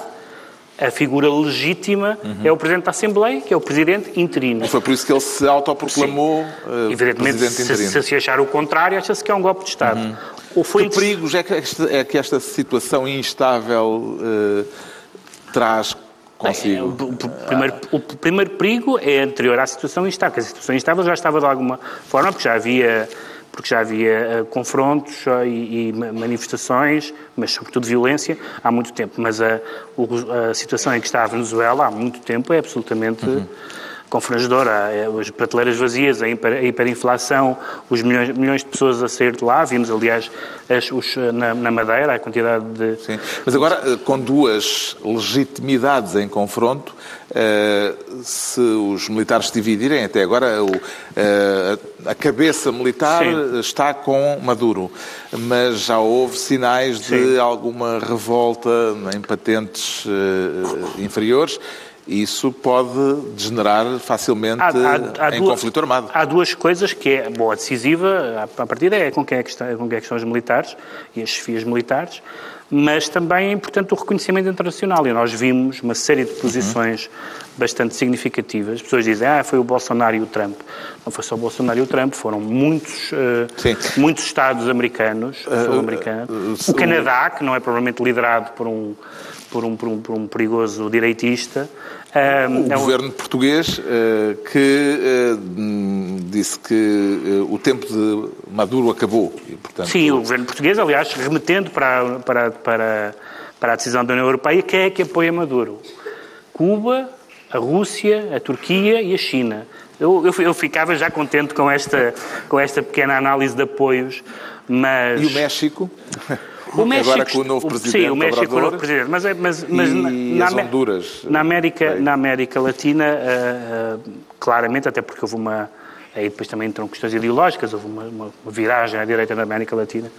a figura legítima é o Presidente da Assembleia, que é o Presidente interino. E foi por isso que ele se autoproclamou eh, Evidentemente, presidente se, interino. se se achar o contrário, acha-se que é um golpe de Estado. Ou foi Que perigos é que esta, é que esta situação instável eh, traz É, consigo? o, o primeiro, o primeiro perigo é anterior à situação instável, que a situação instável já estava de alguma forma, porque já havia, porque já havia eh, confrontos eh, e, e ma- manifestações, mas sobretudo violência, há muito tempo. Mas a, a situação em que está a Venezuela há muito tempo é absolutamente confrangedor, há é, as prateleiras vazias, a, hiper, a hiperinflação, os milhões, milhões, de pessoas a sair de lá. Vimos, aliás, as, os, na, na, Madeira a quantidade de. Sim, mas agora, eh, com duas legitimidades em confronto, eh, se os militares se dividirem, até agora eh, a cabeça militar Sim. está com Maduro, mas já houve sinais Sim. de alguma revolta em patentes inferiores isso pode degenerar facilmente há, há, há em duas, conflito armado. Há duas coisas que é, boa decisiva, a partida é com quem é que, está, com quem é que estão os militares e as chefias militares, mas também é importante o reconhecimento internacional. E nós vimos uma série de posições uhum. bastante significativas. As pessoas dizem, ah, foi o Bolsonaro e o Trump. Não foi só o Bolsonaro e o Trump, foram muitos, uh, muitos Estados americanos, uh, americanos. Uh, o Canadá, que não é provavelmente liderado por um, por um, por um, por um perigoso direitista, o é governo português eh, que eh, disse que eh, o tempo de Maduro acabou. E, portanto... Sim, o governo português, aliás, remetendo para, para, para, para a decisão da União Europeia, quem é que apoia Maduro? Cuba, a Rússia, a Turquia e a China. Eu, eu, eu, ficava já contente com esta, com esta pequena análise de apoios, mas... E o México? O México, Agora com o novo presidente. Sim, o México com o novo presidente. Mas, é, mas, mas na, Honduras. Na América, na América Latina, uh, uh, claramente, até porque houve uma. Aí depois também entram questões ideológicas, houve uma, uma, viragem à direita na América Latina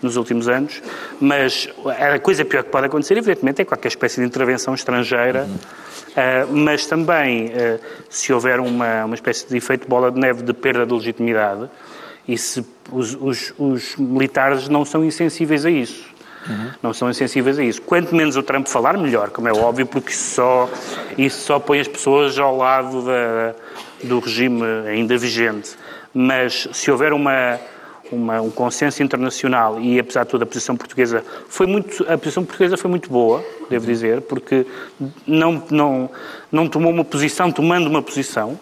nos últimos anos, mas a coisa pior que pode acontecer, evidentemente, é qualquer espécie de intervenção estrangeira, uhum. uh, mas também, se houver uma, uma espécie de efeito bola de neve de perda de legitimidade, e se os, os, os militares não são insensíveis a isso. Uhum. Não são insensíveis a isso. Quanto menos o Trump falar, melhor, como é óbvio, porque só, isso só põe as pessoas ao lado da, do regime ainda vigente. Mas se houver uma, uma, um consenso internacional e, apesar de tudo, a posição portuguesa foi muito, a posição portuguesa foi muito boa, devo dizer, porque não, não, não tomou uma posição tomando uma posição,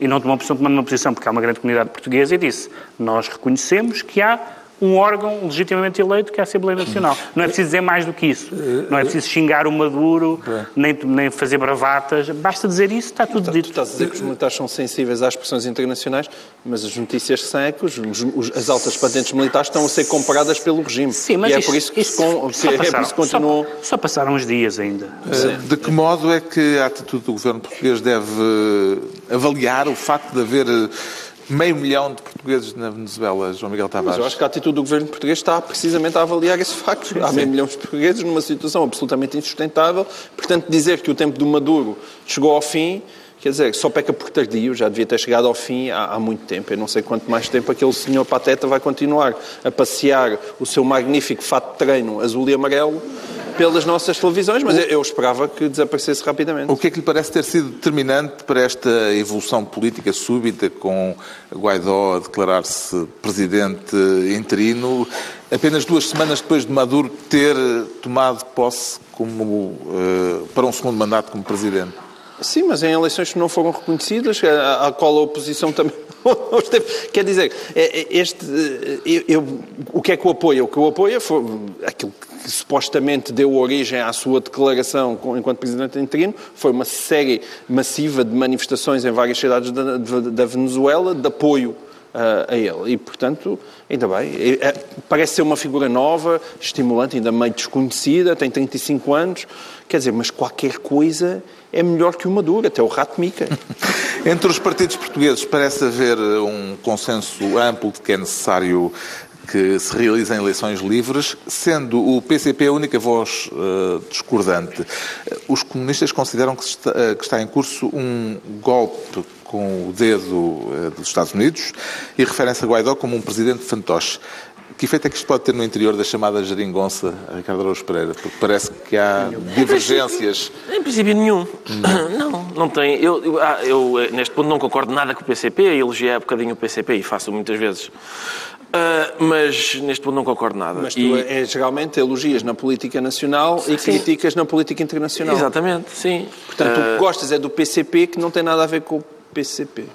e não tomou uma posição porque há uma grande comunidade portuguesa e disse: Nós reconhecemos que há um órgão legitimamente eleito que é a Assembleia Nacional. Não é preciso dizer mais do que isso. Não é preciso xingar o Maduro, nem, nem fazer bravatas. Basta dizer isso, está tudo dito. Tu estás a dizer que os militares são sensíveis às pressões internacionais, mas as notícias que são é que os, os, as altas patentes militares estão a ser comparadas pelo regime. Sim, mas e é isso, por isso que, isso, com, só é passaram, por isso continuam... Só, só, passaram uns dias ainda. Eh, de que modo é que a atitude do governo português deve avaliar o facto de haver meio milhão de portugueses na Venezuela, João Miguel Tavares. Mas eu acho que a atitude do governo português está precisamente a avaliar esse facto. Sim, Há meio milhão de portugueses numa situação absolutamente insustentável. Portanto, dizer que o tempo do Maduro chegou ao fim, quer dizer, só peca por tardio, já devia ter chegado ao fim há, há muito tempo. Eu não sei quanto mais tempo aquele senhor Pateta vai continuar a passear o seu magnífico fato de treino azul e amarelo pelas nossas televisões, mas eu esperava que desaparecesse rapidamente. O que é que lhe parece ter sido determinante para esta evolução política súbita, com Guaidó a declarar-se presidente interino, apenas duas semanas depois de Maduro ter tomado posse como, uh, para um segundo mandato como presidente? Sim, mas em eleições que não foram reconhecidas, a, a qual a oposição também Quer dizer, é, é, este, eu, eu, o que é que o apoia? O que o apoia foi aquilo que supostamente deu origem à sua declaração enquanto Presidente interino, foi uma série massiva de manifestações em várias cidades da, da Venezuela de apoio uh, a ele. E, portanto, ainda bem. É, parece ser uma figura nova, estimulante, ainda meio desconhecida, tem 35 anos. Quer dizer, mas qualquer coisa é melhor que o Maduro, até o rato mica. Entre os partidos portugueses parece haver um consenso amplo de que é necessário que se realizem eleições livres, sendo o PCP a única voz uh, discordante. Os comunistas consideram que está, uh, que está, em curso um golpe com o dedo uh, dos Estados Unidos e referem-se a Guaidó como um presidente fantoche. Que efeito é que isto pode ter no interior da chamada geringonça, Ricardo Araújo Pereira? Porque parece que há divergências. Em princípio, nenhum. Não, não tem. Eu, eu, ah, eu, neste ponto, não concordo nada com o PCP, elogiei há bocadinho o PCP e faço muitas vezes. Uh, mas neste ponto não concordo nada. Mas tu e... é, geralmente elogias na política nacional sim. e criticas na política internacional. Exatamente, sim. Portanto, uh... o que ah, gostas é do PCP que não tem nada a ver com o PCP.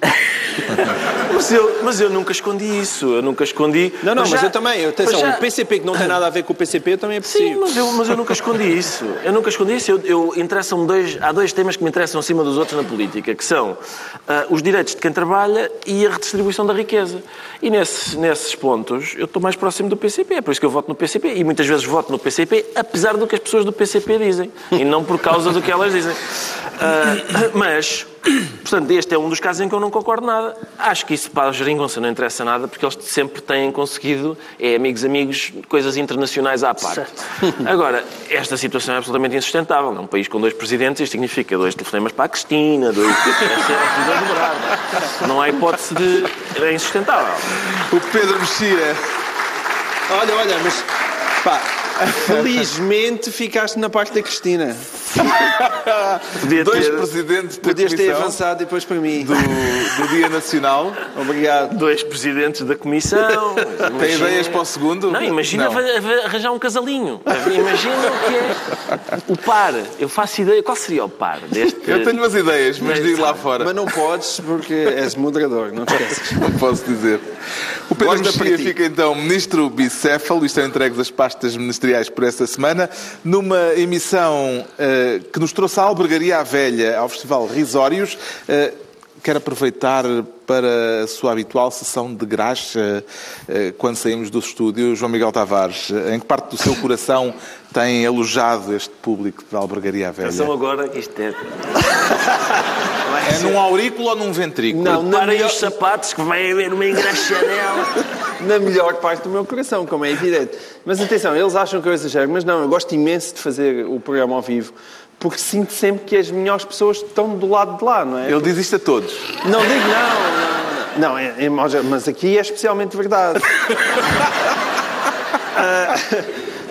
Mas eu, mas eu nunca escondi isso. Eu nunca escondi. Não, não, mas já- eu também. Atenção, mas já- o PCP que não tem nada a ver com o PCP também é Sim, possível. mas eu, mas eu nunca escondi isso. Eu nunca escondi isso. Eu, eu interessam dois, há dois temas que me interessam acima dos outros na política, que são ah, os direitos de quem trabalha e a redistribuição da riqueza. E nesses, nesses pontos eu estou mais próximo do PCP. É por isso que eu voto no PCP. E muitas vezes voto no PCP, apesar do que as pessoas do PCP dizem. E não por causa do que elas dizem. Ah, mas, portanto, este é um dos casos em que eu não concordo nada. Acho que isso para a geringonça não interessa nada, porque eles sempre têm conseguido, é amigos, amigos, coisas internacionais à parte. Agora, esta situação é absolutamente insustentável. É um país com dois presidentes, isto significa dois telefonemas para a Cristina, dois... Não há hipótese de... É insustentável. O Pedro Mexia. Olha, olha, mas pá, felizmente ficaste na parte da Cristina. Podia Dois ter presidentes da Podias ter avançado depois para mim. do, do Dia Nacional. Obrigado. dois presidentes da comissão. Tem Imagina- ideias para o segundo? Não, imagina Não. arranjar um casalinho. Imagina o que é o par. Eu faço ideia. Qual seria o par deste? Eu tenho umas ideias, mas Mas digo lá fora. Mas não podes porque és moderador, não te esqueças. Não posso dizer. O Pedro Gosto da Mexia partir. fica então ministro bicéfalo e estão entregues as pastas ministeriais por esta semana, numa emissão eh, que nos trouxe a albergaria à velha ao Festival Risórios. Eh, quero aproveitar para a sua habitual sessão de graxa eh, quando saímos do estúdio. João Miguel Tavares, em que parte do seu coração tem alojado este público da albergaria à velha? Atenção agora que isto é. É num aurículo ou num ventrículo? Não, Parem melhor, os sapatos que vai haver uma engraxadela. na melhor parte do meu coração, como é evidente. Mas atenção, eles acham que eu exagero, mas não, eu gosto imenso de fazer o programa ao vivo, porque sinto sempre que as melhores pessoas estão do lado de lá, não é? Ele diz isto a todos. Não digo não, não, não. Não, é, é- mas aqui é especialmente verdade. Ah,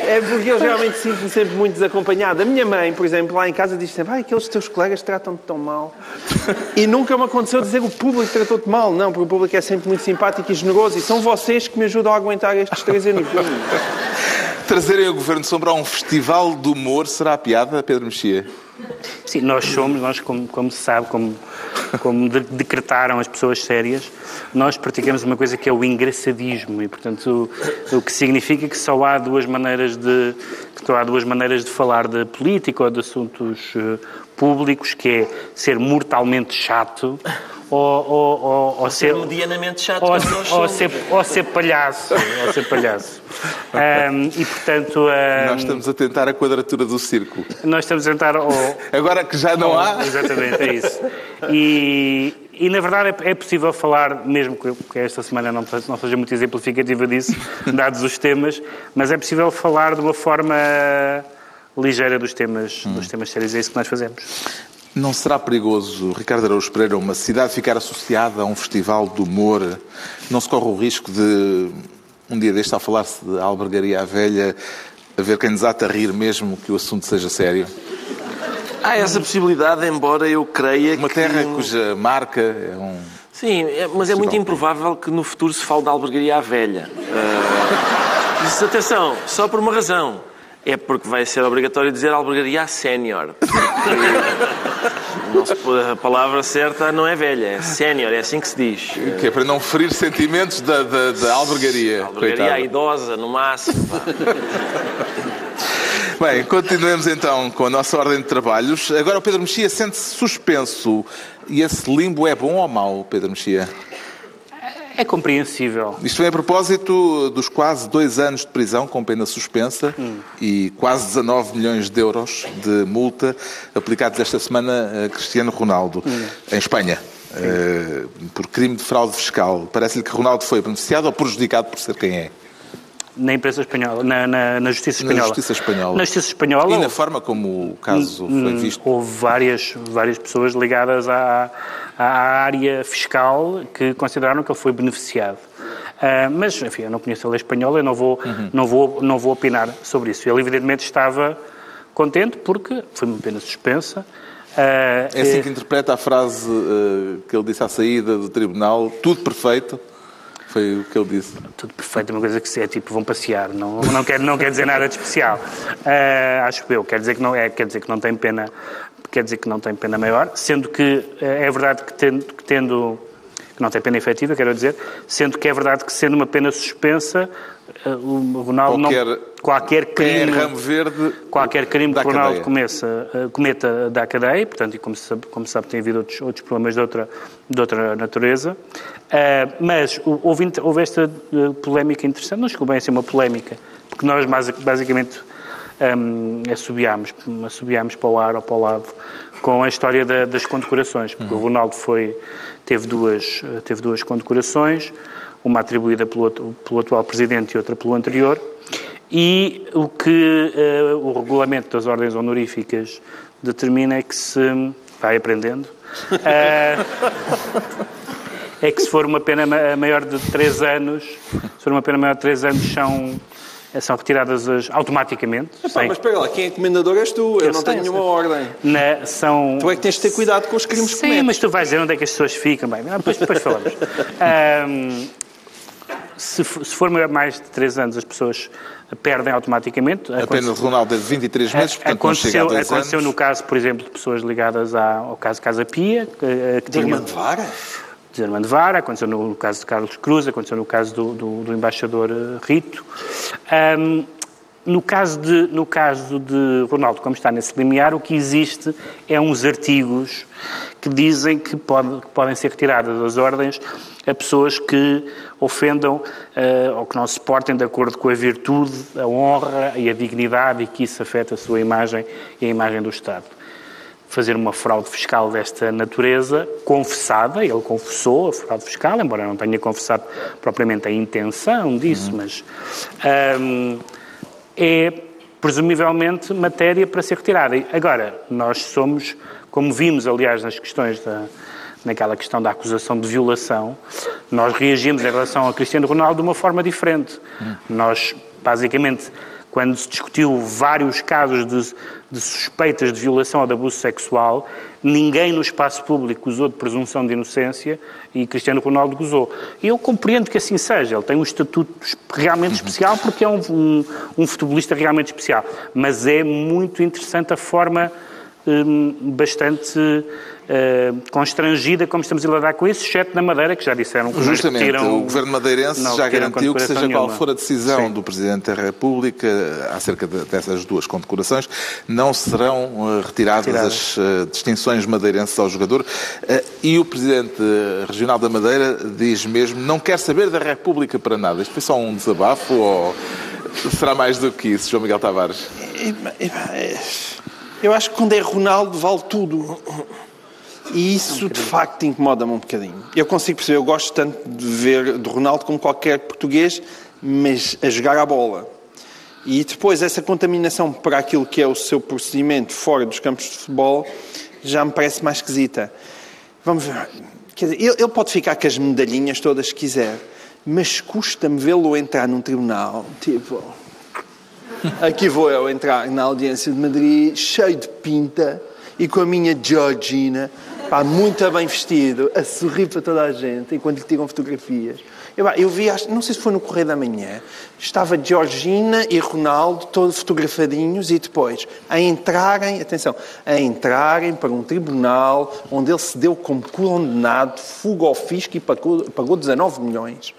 é porque eu realmente sinto-me sempre muito desacompanhado. A minha mãe, por exemplo, lá em casa diz sempre ah, aqueles teus colegas tratam-te tão mal. E nunca me aconteceu dizer o público tratou-te mal. Não, porque o público é sempre muito simpático e generoso. E são vocês que me ajudam a aguentar estes três anos. Trazerem o Governo Sombra a um festival de humor será a piada, Pedro Mexia? Sim, nós somos, nós como, como se sabe, como, como de- decretaram as pessoas sérias, nós praticamos uma coisa que é o engraçadismo e, portanto, o, o que significa que só há duas maneiras de que há duas maneiras de falar de política ou de assuntos eh, públicos, que é ser mortalmente chato ou, ou, ou, ou ser medianamente chato ou, ou ser, ou ser palhaço, ou ser palhaço. Ahm, e portanto, ahm, Nós estamos a tentar a quadratura do círculo. nós estamos a tentar ou, Agora que já não há. Exatamente, é isso. E, e, na verdade é, é possível falar, mesmo que, esta semana não, não seja muito exemplificativa disso, dados os temas, mas é possível falar de uma forma ligeira dos temas, dos temas sérios. É isso que nós fazemos. Não será perigoso, Ricardo Araújo Pereira, uma cidade ficar associada a um festival de humor? Não se corre o risco de, um dia deste, ao falar-se de albergaria à velha, haver quem desata a rir mesmo que o assunto seja sério? Há essa possibilidade, embora eu creia Uma que... terra cuja marca é um... Sim, é- mas é muito improvável que no futuro se fale da albergaria à velha. Mas atenção, só por uma razão. É porque vai ser obrigatório dizer albergaria à sénior. A palavra certa não é velha, é sénior, é assim que se diz. Que é para não ferir sentimentos da, da, da albergaria. Albergaria à idosa, no máximo. Bem, continuemos então com a nossa ordem de trabalhos. Agora o Pedro Mexia sente-se suspenso. E esse limbo é bom ou mau, Pedro Mexia? É compreensível. Isto vem a propósito dos quase dois anos de prisão com pena suspensa e quase 19 milhões de euros de multa aplicados esta semana a Cristiano Ronaldo, em Espanha, eh, por crime de fraude fiscal. Parece-lhe que Ronaldo foi beneficiado ou prejudicado por ser quem é? Na imprensa espanhola, na, na, na Justiça Na Espanhola. Justiça Espanhola. Na Justiça Espanhola. E na forma como o caso foi visto? Houve várias, várias pessoas ligadas à, à área fiscal que consideraram que ele foi beneficiado. Ah, mas, enfim, eu não conheço a lei espanhola, eu não vou, Uhum. não, vou, não vou opinar sobre isso. Ele, evidentemente, estava contente porque foi uma pena suspensa. Ah, É assim eh, que interpreta a frase eh, que ele disse à saída do tribunal, tudo perfeito. Foi o que ele disse. tudo perfeito, uma coisa que é tipo vão passear, não, não, quer, não quer dizer nada de especial. Ah, acho eu, quer dizer que não é, quer dizer que não tem pena, quer dizer que não tem pena maior, sendo que eh, é verdade que tendo, que tendo que não tem pena efetiva, quero dizer, sendo que é verdade que sendo uma pena suspensa, eh, o Ronaldo qualquer, não... Qualquer crime... ramo verde Qualquer crime que o Ronaldo começa, cometa da cadeia, portanto, e como se sabe, como se sabe tem havido outros, outros problemas de outra, de outra natureza, uh, mas houve, houve esta polémica interessante, não chegou bem a ser uma polémica, porque nós basicamente um, assobiámos, assobiámos para o ar ou para o lado com a história da, das condecorações, porque uhum. o Ronaldo foi, teve, duas, teve duas condecorações, uma atribuída pelo, pelo atual presidente e outra pelo anterior, e o que uh, o regulamento das ordens honoríficas determina é que se vai aprendendo. Uh, é que se for uma pena maior de 3 anos, se for uma pena maior de 3 anos, são são retiradas as, automaticamente. Epá, sem... Mas espera lá, quem é comendador és tu, eu, eu não sei, tenho nenhuma ordem. Na, são... Tu é que tens de ter cuidado com os crimes Sim, que cometes. mas tu vais dizer onde é que as pessoas ficam. Bem, depois, depois falamos. um, se, se for mais de 3 anos, as pessoas perdem automaticamente. A pena de Ronaldo é de 23 meses, portanto aconteceu, não chega a Aconteceu anos. no caso, por exemplo, de pessoas ligadas ao caso Casa Pia. Que, que tinham... Vara? De Armando Vara, aconteceu no caso de Carlos Cruz, aconteceu no caso do, do, do embaixador eh, Rito. Um, no caso, de, no caso de Ronaldo, como está nesse limiar, o que existe é uns artigos que dizem que, pode, que podem ser retiradas das ordens a pessoas que ofendam uh, ou que não se portem de acordo com a virtude, a honra e a dignidade e que isso afeta a sua imagem e a imagem do Estado. Fazer uma fraude fiscal desta natureza, confessada, ele confessou a fraude fiscal, embora não tenha confessado propriamente a intenção disso, uhum. mas. Um, é presumivelmente matéria para ser retirada. Agora, nós somos, como vimos, aliás, nas questões da, naquela questão da acusação de violação, nós reagimos em relação a Cristiano Ronaldo de uma forma diferente. Nós, basicamente, quando se discutiu vários casos de, de, suspeitas de violação ou de abuso sexual, ninguém no espaço público usou de presunção de inocência e Cristiano Ronaldo gozou. Eu compreendo que assim seja, ele tem um estatuto realmente especial porque é um, um, um futebolista realmente especial, mas é muito interessante a forma hum, bastante uh, constrangida como estamos a lidar com isso, exceto na Madeira, que já disseram que Justamente, o Governo madeirense já garantiu que seja nenhuma. qual for a decisão Sim. do Presidente da República acerca de, dessas duas condecorações, não serão uh, retiradas, retiradas, as uh, distinções madeirenses ao jogador. e o Presidente Regional da Madeira diz mesmo não quer saber da República para nada. Isto foi só um desabafo ou será mais do que isso, João Miguel Tavares? Eu acho que quando é Ronaldo vale tudo. E isso, um de facto, incomoda-me um bocadinho. Eu consigo perceber, eu gosto tanto de ver do Ronaldo como qualquer português, mas a jogar a bola. E depois, essa contaminação para aquilo que é o seu procedimento fora dos campos de futebol já me parece mais esquisita. Vamos ver. Quer dizer, ele pode ficar com as medalhinhas todas que quiser, mas custa-me vê-lo entrar num tribunal, tipo. Aqui vou eu entrar na audiência de Madrid, cheio de pinta e com a minha Georgina Pá, muito bem vestido, a sorrir para toda a gente, enquanto lhe tiram fotografias. Eu, eu vi, não sei se foi no Correio da Manhã, estava Georgina e Ronaldo todos fotografadinhos e depois a entrarem, atenção, a entrarem para um tribunal onde ele se deu como condenado, fuga ao fisco e pagou, pagou 19 milhões.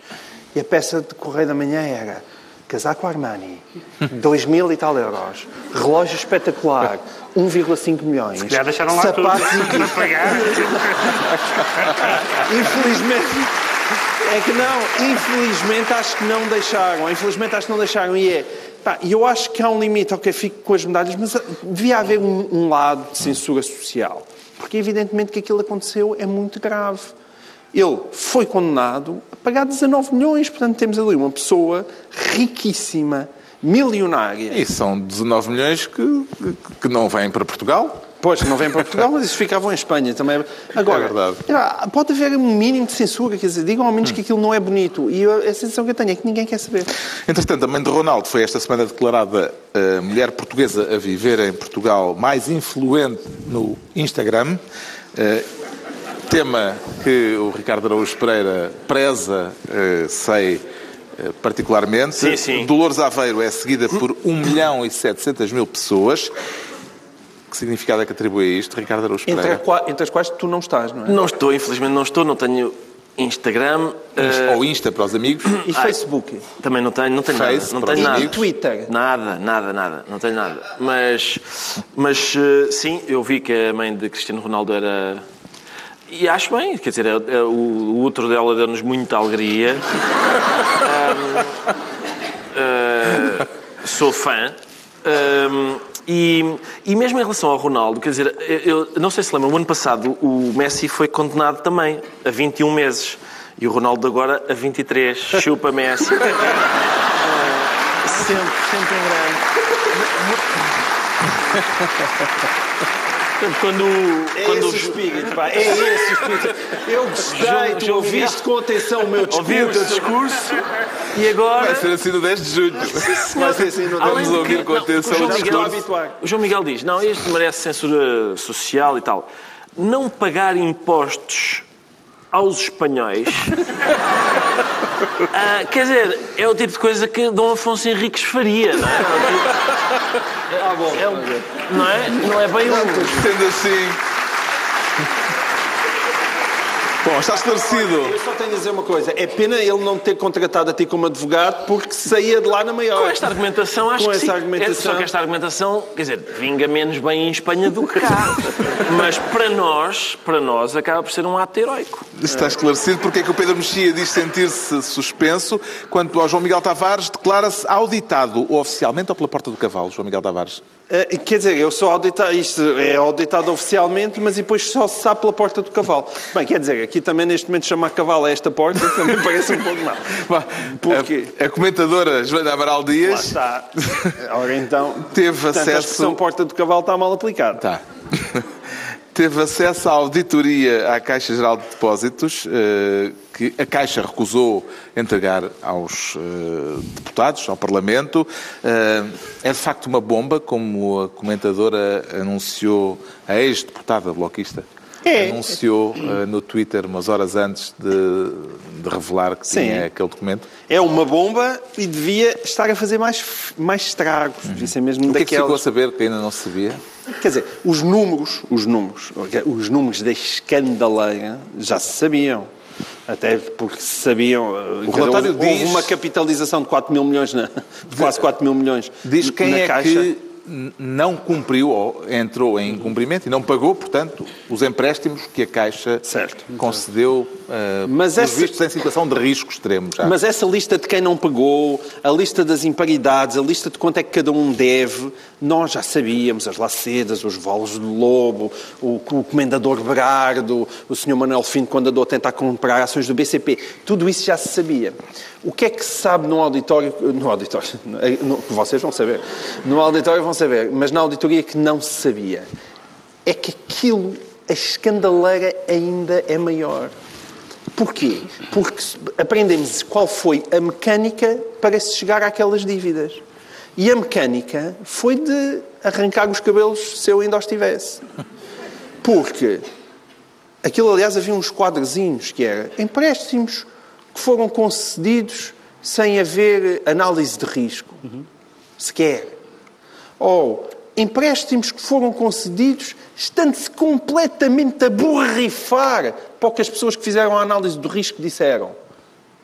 E a peça de Correio da Manhã era casaco Armani, 2 mil e tal euros, relógio espetacular, 1,5 milhões. Se calhar deixaram lá sapatos tudo. E... pagar. Infelizmente, é que não, infelizmente acho que não deixaram, infelizmente acho que não deixaram e é, pá, eu acho que há um limite, ok, fico com as medalhas, mas devia haver um, um lado de censura social, porque evidentemente que aquilo aconteceu é muito grave. Ele foi condenado a pagar 19 milhões, portanto temos ali uma pessoa riquíssima, milionária. E são 19 milhões que, que não vêm para Portugal. Pois, não vêm para Portugal, mas isso ficavam em Espanha também. Agora, é verdade. pode haver um mínimo de censura, quer dizer, digam ao menos hum. que aquilo não é bonito. E a sensação que eu tenho é que ninguém quer saber. Entretanto, a mãe de Ronaldo foi esta semana declarada a mulher portuguesa a viver em Portugal mais influente no Instagram. Eh, tema que o Ricardo Araújo Pereira preza, eh, sei eh, particularmente. Sim, sim. Dolores Aveiro é seguida por 1 milhão e 700 mil pessoas. Que significado é que atribui a isto, Ricardo Araújo Pereira? Entre, entre as quais tu não estás, não é? Não estou, infelizmente não estou, não tenho Instagram. eh, Ou Insta para os amigos. E Facebook? Também não tenho, não tenho Face, nada. Não tenho nada. amigos. Twitter? Nada, nada, nada. Não tenho nada. Mas, mas eh, sim, eu vi que a mãe de Cristiano Ronaldo era. E acho bem, quer dizer, é- é- o, outro dela deu-nos muita alegria. Ahm, eh, sou fã. Ahm, e, e mesmo em relação ao Ronaldo, quer dizer, eu, eu não sei se lembram, o ano passado o Messi foi condenado também a 21 meses. E o Ronaldo agora a 23. Chupa Messi. sempre, sempre em grande. Quando, É quando esse o espírito, pá. É esse o espírito. Eu gostei, tu ouviste com atenção o meu ouvi o teu discurso. discurso e agora. Vai ser assim no 10 de julho. Vai ser assim, Além Vamos de ouvir que- com não, atenção o João Miguel, discurso. habituar. o João Miguel diz, não, isto merece censura social e tal. Não pagar impostos aos espanhóis... ah, quer dizer, é o tipo de coisa que Dom Afonso Henriques faria, não é? Ah, bom. é não é? Não é bem um... Sendo assim. Bom, está esclarecido. Eu só tenho a dizer uma coisa. É pena ele não ter contratado a ti como advogado porque saía de lá na maior. Com esta argumentação, acho Com que essa sim. argumentação. É só que esta argumentação, quer dizer, vinga menos bem em Espanha do que cá. Mas para nós, para nós, acaba por ser um ato heroico. Está esclarecido porque é que o Pedro Mexia diz sentir-se suspenso, quanto ao João Miguel Tavares declara-se auditado oficialmente ou pela porta do cavalo, João Miguel Tavares? Eh, quer dizer, eu sou auditado, isto é auditado oficialmente, mas depois só se sabe pela porta do cavalo. Bem, quer dizer, aqui também neste momento chamar cavalo a esta porta também parece um pouco mal. Vá, Porquê? A, a comentadora Joana Amaral Lá Dias está. Ora então, Teve portanto, a acesso- expressão porta do cavalo está mal aplicada. Tá. Teve acesso à auditoria à Caixa Geral de Depósitos, eh, que a Caixa recusou entregar aos eh, deputados, ao Parlamento. Eh, É de facto uma bomba, como a comentadora anunciou, a ex-deputada bloquista. É. Anunciou eh, no Twitter umas horas antes de, de revelar que Sim. tinha aquele documento. É uma bomba e devia estar a fazer mais, mais estragos. Devia ser mesmo O que é que ficou a saber que ainda não se sabia? Quer dizer, os números, os números, os números da escandaleira já se sabiam. Até porque se sabiam. O relatório houve, diz- houve uma capitalização de 4 mil milhões, na, de quase 4 mil milhões. Diz quem na é Caixa. que não cumpriu ou entrou em incumprimento e não pagou, portanto, os empréstimos que a Caixa Certo. concedeu, uh, Mas essa- vistos em situação de risco extremo já. Mas essa lista de quem não pagou, a lista das imparidades, a lista de quanto é que cada um deve, nós já sabíamos, as lacedas, os volos do lobo, o, o comendador Berardo, o Sr. Manuel Fino quando andou a tentar comprar ações do BCP, tudo isso já se sabia. O que é que se sabe no auditório, no auditório, no- vocês vão saber, no auditório vão saber, mas na auditoria que não se sabia, é que aquilo, a escandaleira ainda é maior. Porquê? Porque aprendemos qual foi a mecânica para se chegar àquelas dívidas. E a mecânica foi de arrancar os cabelos se eu ainda os tivesse. Porque aquilo, aliás, havia uns quadrezinhos que era empréstimos que foram concedidos sem haver análise de risco. Sequer. Ou empréstimos que foram concedidos estando-se completamente a borrifar para o que as pessoas que fizeram a análise do risco disseram.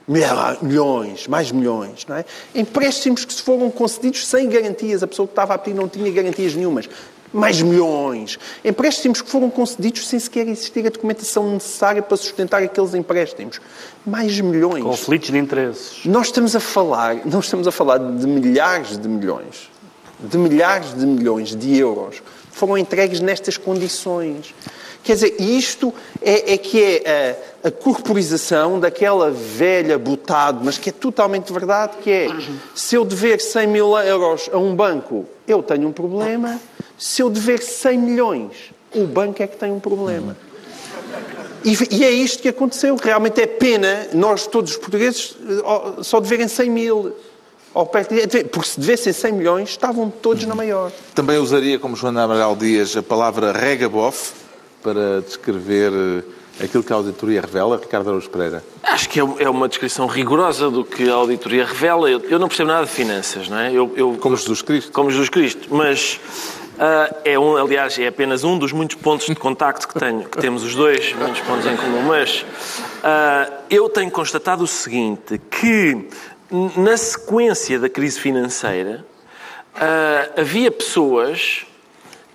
Milhões, mais milhões, não é? Empréstimos que se foram concedidos sem garantias. A pessoa que estava a pedir não tinha garantias nenhumas. Mais milhões. Empréstimos que foram concedidos sem sequer existir a documentação necessária para sustentar aqueles empréstimos. Mais milhões. Conflitos de interesses. Nós estamos a falar, nós estamos a falar de milhares de milhões, de milhares de milhões de euros foram entregues nestas condições. Quer dizer, isto é, é que é a, a corporização daquela velha botado, mas que é totalmente verdade, que é se eu dever 100 mil euros a um banco, eu tenho um problema. Se eu dever 100 milhões, o banco é que tem um problema. E, e é isto que aconteceu. Realmente é pena nós, todos os portugueses, só deverem 100 mil. Porque se devessem 100 milhões, estavam todos na maior. Também usaria, como Joana Amaral Dias, a palavra regabof para descrever eh, aquilo que a auditoria revela, Ricardo Araújo Pereira. Acho que é é uma descrição rigorosa do que a auditoria revela. Eu, eu não percebo nada de finanças, não é? Eu, eu- Como Jesus Cristo. como Jesus Cristo. Mas Uh, é um, aliás, é apenas um dos muitos pontos de contacto que tenho, que temos os dois, muitos pontos em comum, mas uh, eu tenho constatado o seguinte, que na sequência da crise financeira uh, havia pessoas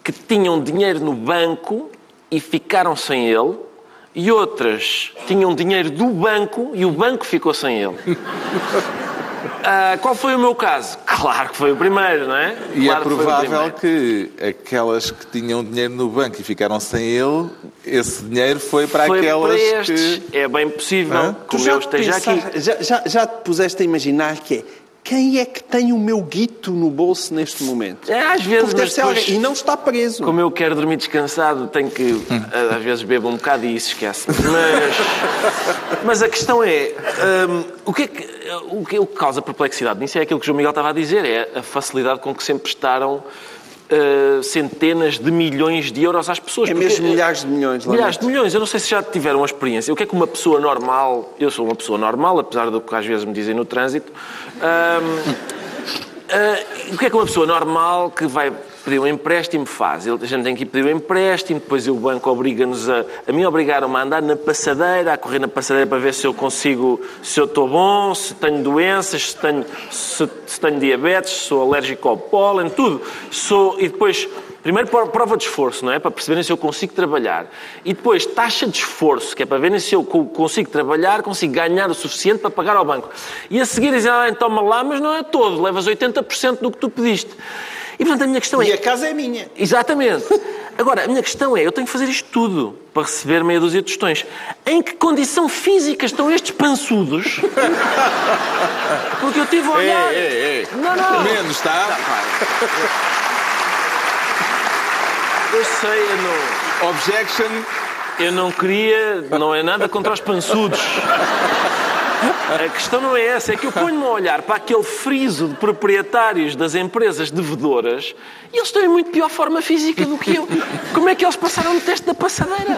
que tinham dinheiro no banco e ficaram sem ele, e outras tinham dinheiro do banco e o banco ficou sem ele. Uh, qual foi o meu caso? Claro que foi o primeiro, não é? E claro é provável que, que, aquelas que tinham dinheiro no banco e ficaram sem ele, esse dinheiro foi para foi aquelas para estes. que... É bem possível, que como eu esteja pensaste, aqui. Já, já, já te puseste a imaginar que é quem é que tem o meu guito no bolso neste momento? É, às vezes, mas depois- alguém- E não está preso. Como eu quero dormir descansado, tenho que, às vezes, bebo um bocado e isso esquece. Mas, mas a questão é, hum, o, que é que, o que o que causa perplexidade nisso é aquilo que o João Miguel estava a dizer, é a facilidade com que se emprestaram uh, centenas de milhões de euros às pessoas. É mesmo milhares de milhões. Milhares de milhões. Eu não sei se já tiveram uma experiência. O que é que uma pessoa normal... Eu sou uma pessoa normal, apesar do que às vezes me dizem no trânsito. Hum, ah, o que é que uma pessoa normal que vai pedir um empréstimo faz? A gente tem que ir pedir um empréstimo, depois o banco obriga-nos a... A mim obrigaram-me a andar na passadeira, a correr na passadeira para ver se eu consigo... Se eu estou bom, se tenho doenças, se tenho, se, se tenho diabetes, se sou alérgico ao pólen, tudo. Sou, e depois... Primeiro pro- prova de esforço, não é? Para perceberem se eu consigo trabalhar. E depois taxa de esforço, que é para verem se eu co- consigo trabalhar, consigo ganhar o suficiente para pagar ao banco. E a seguir dizem, ah, toma lá, mas não é todo, levas 80% do que tu pediste. E portanto a minha questão é... E a casa é minha. Exatamente. Agora, a minha questão é, eu tenho que fazer isto tudo para receber meia dúzia de tostões. Em que condição física estão estes pançudos? Porque eu tive a olhar... Ei, ei, ei. Não, não. Menos, está? Eu sei, eu não... Objection. Eu não queria, não é nada contra os pançudos. A questão não é essa, é que eu ponho-me a olhar para aquele friso de proprietários das empresas devedoras e eles estão em muito pior forma física do que eu. Como é que eles passaram no teste da passadeira?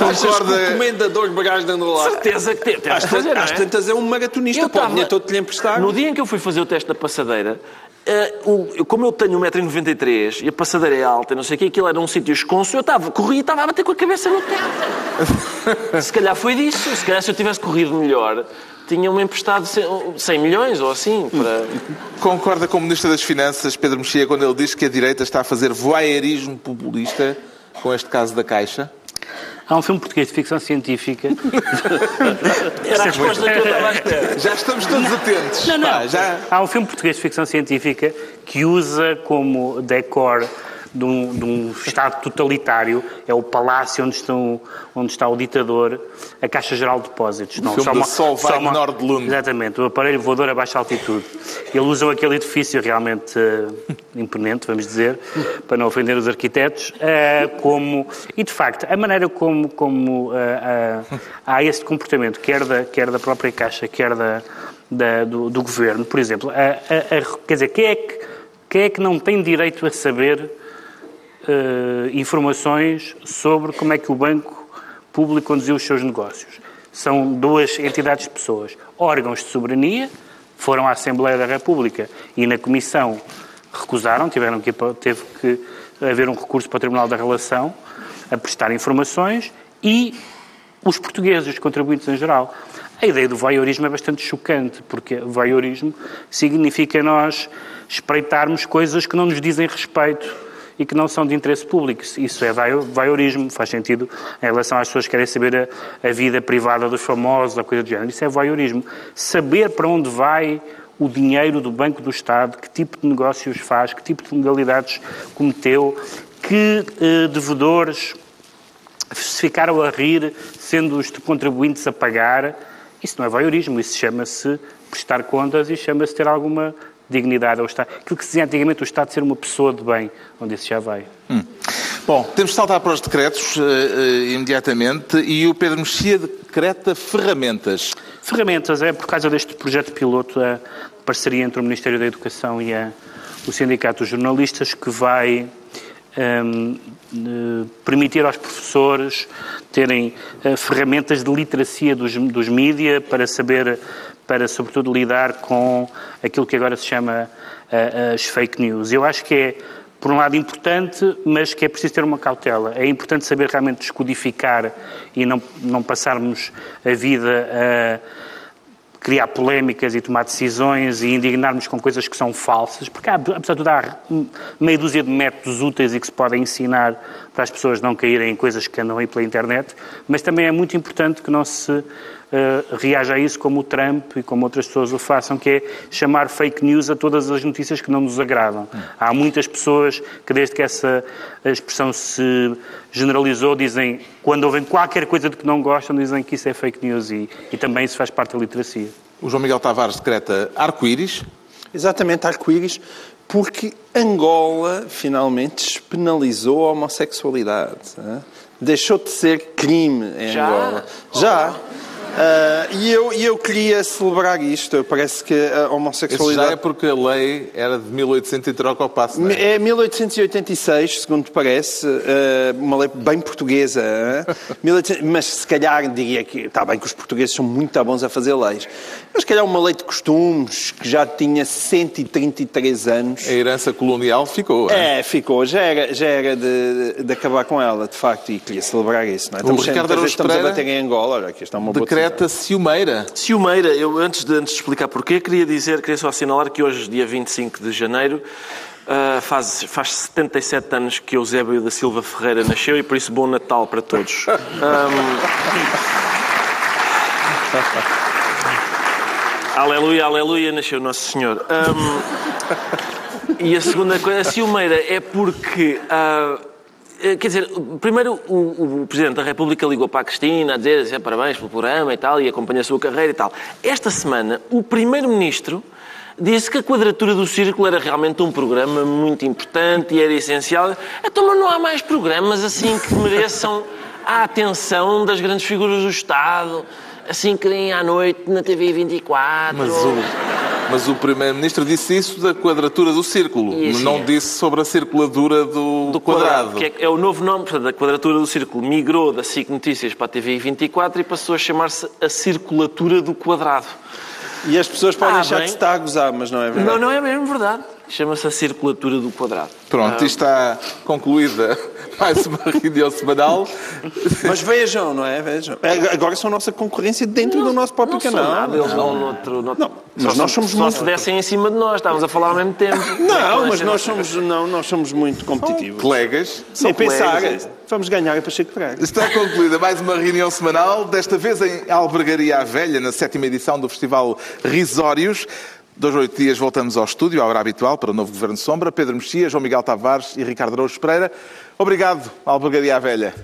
Achas que o Concorda? comendador de bagagem anda lá? Certeza que tem, tem Às, fazer, é? tantas é um maratonista, Eu pode o tava- todo te lhe emprestar. No dia em que eu fui fazer o teste da passadeira, eh, o- como eu tenho 1,93m e a passadeira é alta, e não sei o que, aquilo era um sítio esconso, eu estava, corri e estava a bater com a cabeça no teto. se calhar foi disso. Se calhar se eu tivesse corrido melhor, tinham-me emprestado 100 milhões ou assim. Para... Concorda com o Ministro das Finanças, Pedro Mexia, quando ele diz que a direita está a fazer voyeurismo populista com este caso da Caixa? Há um filme português de ficção científica. Era a resposta que eu estava à espera. Já estamos todos atentos. Não, não. Pá, já... Há um filme português de ficção científica que usa como decor de um, de um Estado totalitário, é o palácio onde, estão, onde está o ditador, a Caixa Geral de Depósitos. Não, filme de Solveig Nordlund. Exatamente, o aparelho voador a baixa altitude. Eles usam aquele edifício realmente eh, imponente, vamos dizer, para não ofender os arquitetos, eh, como... E, de facto, a maneira como, como eh, há esse comportamento, quer da, quer da própria Caixa, quer da, da- do, do Governo, por exemplo, a- a- a- quer dizer, quem é, que, quem é que não tem direito a saber eh, informações sobre como é que o banco público conduziu os seus negócios. São duas entidades de pessoas. Órgãos de soberania foram à Assembleia da República e na Comissão recusaram, tiveram que, teve que haver um recurso para o Tribunal da Relação a prestar informações e os portugueses, os contribuintes em geral. A ideia do voyeurismo é bastante chocante, porque voyeurismo significa nós espreitarmos coisas que não nos dizem respeito e que não são de interesse público. Isso é voyeurismo, faz sentido em relação às pessoas que querem saber a, a vida privada dos famosos ou coisa do género. Isso é voyeurismo. Saber para onde vai o dinheiro do Banco do Estado, que tipo de negócios faz, que tipo de legalidades cometeu, que eh, devedores se ficaram a rir, sendo os contribuintes a pagar, isso não é voyeurismo, isso chama-se prestar contas e chama-se ter alguma dignidade ao Estado. Aquilo que se dizia antigamente o Estado ser uma pessoa de bem, onde isso já vai. Bom, temos de saltar para os decretos eh, eh, imediatamente e o Pedro Mexia decreta ferramentas. Ferramentas, é por causa deste projeto piloto, a parceria entre o Ministério da Educação e a- o Sindicato dos Jornalistas, que vai hum, eh, permitir aos professores terem eh, ferramentas de literacia dos, dos mídia para saber para, sobretudo, lidar com aquilo que agora se chama uh, as fake news. Eu acho que é, por um lado, importante, mas que é preciso ter uma cautela. É importante saber realmente descodificar e não, não passarmos a vida a criar polémicas e tomar decisões e indignarmos com coisas que são falsas, porque há, apesar de tudo, há meia dúzia de métodos úteis e que se podem ensinar para as pessoas não caírem em coisas que andam aí pela internet, mas também é muito importante que não se uh, reaja a isso como o Trump e como outras pessoas o façam, que é chamar fake news a todas as notícias que não nos agradam. Há muitas pessoas que, desde que essa expressão se generalizou, dizem, quando ouvem qualquer coisa de que não gostam, dizem que isso é fake news e, e também isso faz parte da literacia. O João Miguel Tavares decreta arco-íris. Exatamente, arco-íris, porque Angola finalmente despenalizou a homossexualidade. Deixou de ser crime em Já? Angola. Já. Uh, e, eu, e eu queria celebrar isto. Parece que a homossexualidade. Isso já é porque a lei era de 1800 e troca ao passo, não é? É 1886, segundo parece, uh, uma lei bem portuguesa. mas se calhar diria que. Está bem que os portugueses são muito bons a fazer leis. Mas se calhar uma lei de costumes que já tinha 133 anos. A herança colonial ficou. É, é ficou. Já era, já era de, de, acabar com ela, de facto, e queria celebrar isso. Não é? Estamos, o Ricardo estamos a bater em Angola. Olha, aqui está uma boa decreta ciumeira. Ciumeira, eu antes de, antes de explicar porquê, queria dizer, queria só assinalar que hoje, dia 25 de janeiro, uh, faz, faz 77 anos que Eusébio da Silva Ferreira nasceu e por isso bom Natal para todos. Um... aleluia, aleluia, nasceu Nosso Senhor. Um... E a segunda coisa, a ciumeira, é porque. Uh quer dizer, primeiro o, o, Presidente da República ligou para a Cristina a dizer parabéns pelo programa e tal, e acompanha a sua carreira e tal. Esta semana, o Primeiro-Ministro disse que a Quadratura do Círculo era realmente um programa muito importante e era essencial. Então, mas não há mais programas assim que mereçam a atenção das grandes figuras do Estado, assim que vêm à noite na TV 24. Mas o... Mas o Primeiro-Ministro disse isso da quadratura do círculo, não disse sobre a circuladura do, do quadrado. quadrado. Que é, é, o novo nome, portanto, a quadratura do círculo migrou da SIC Notícias para a TV 24 e passou a chamar-se a circulatura do quadrado. E as pessoas podem ah, achar bem. que se está a gozar, mas não é verdade. Não, não é mesmo verdade. Chama-se a circulatura do quadrado. Pronto, ah. está concluída mais uma reunião semanal. Mas vejam, não é? Vejam. É, agora são a nossa concorrência dentro não, do nosso próprio não canal. Nada, eles vão noutro, noutro... Não, mas nós somos só muito... se dessem em cima de nós, estávamos a falar ao mesmo tempo. Não, mas nós somos, não, nós somos muito competitivos. São colegas. Sem pensar, vamos ganhar para Chico Braga. Está concluída mais uma reunião semanal, desta vez em Albergaria à Velha, na sétima edição do Festival Risórios. Dois, oito dias voltamos ao estúdio, à hora habitual, para o novo Governo Sombra. Pedro Mexia, João Miguel Tavares e Ricardo Araújo Pereira. Obrigado, Albergaria Velha.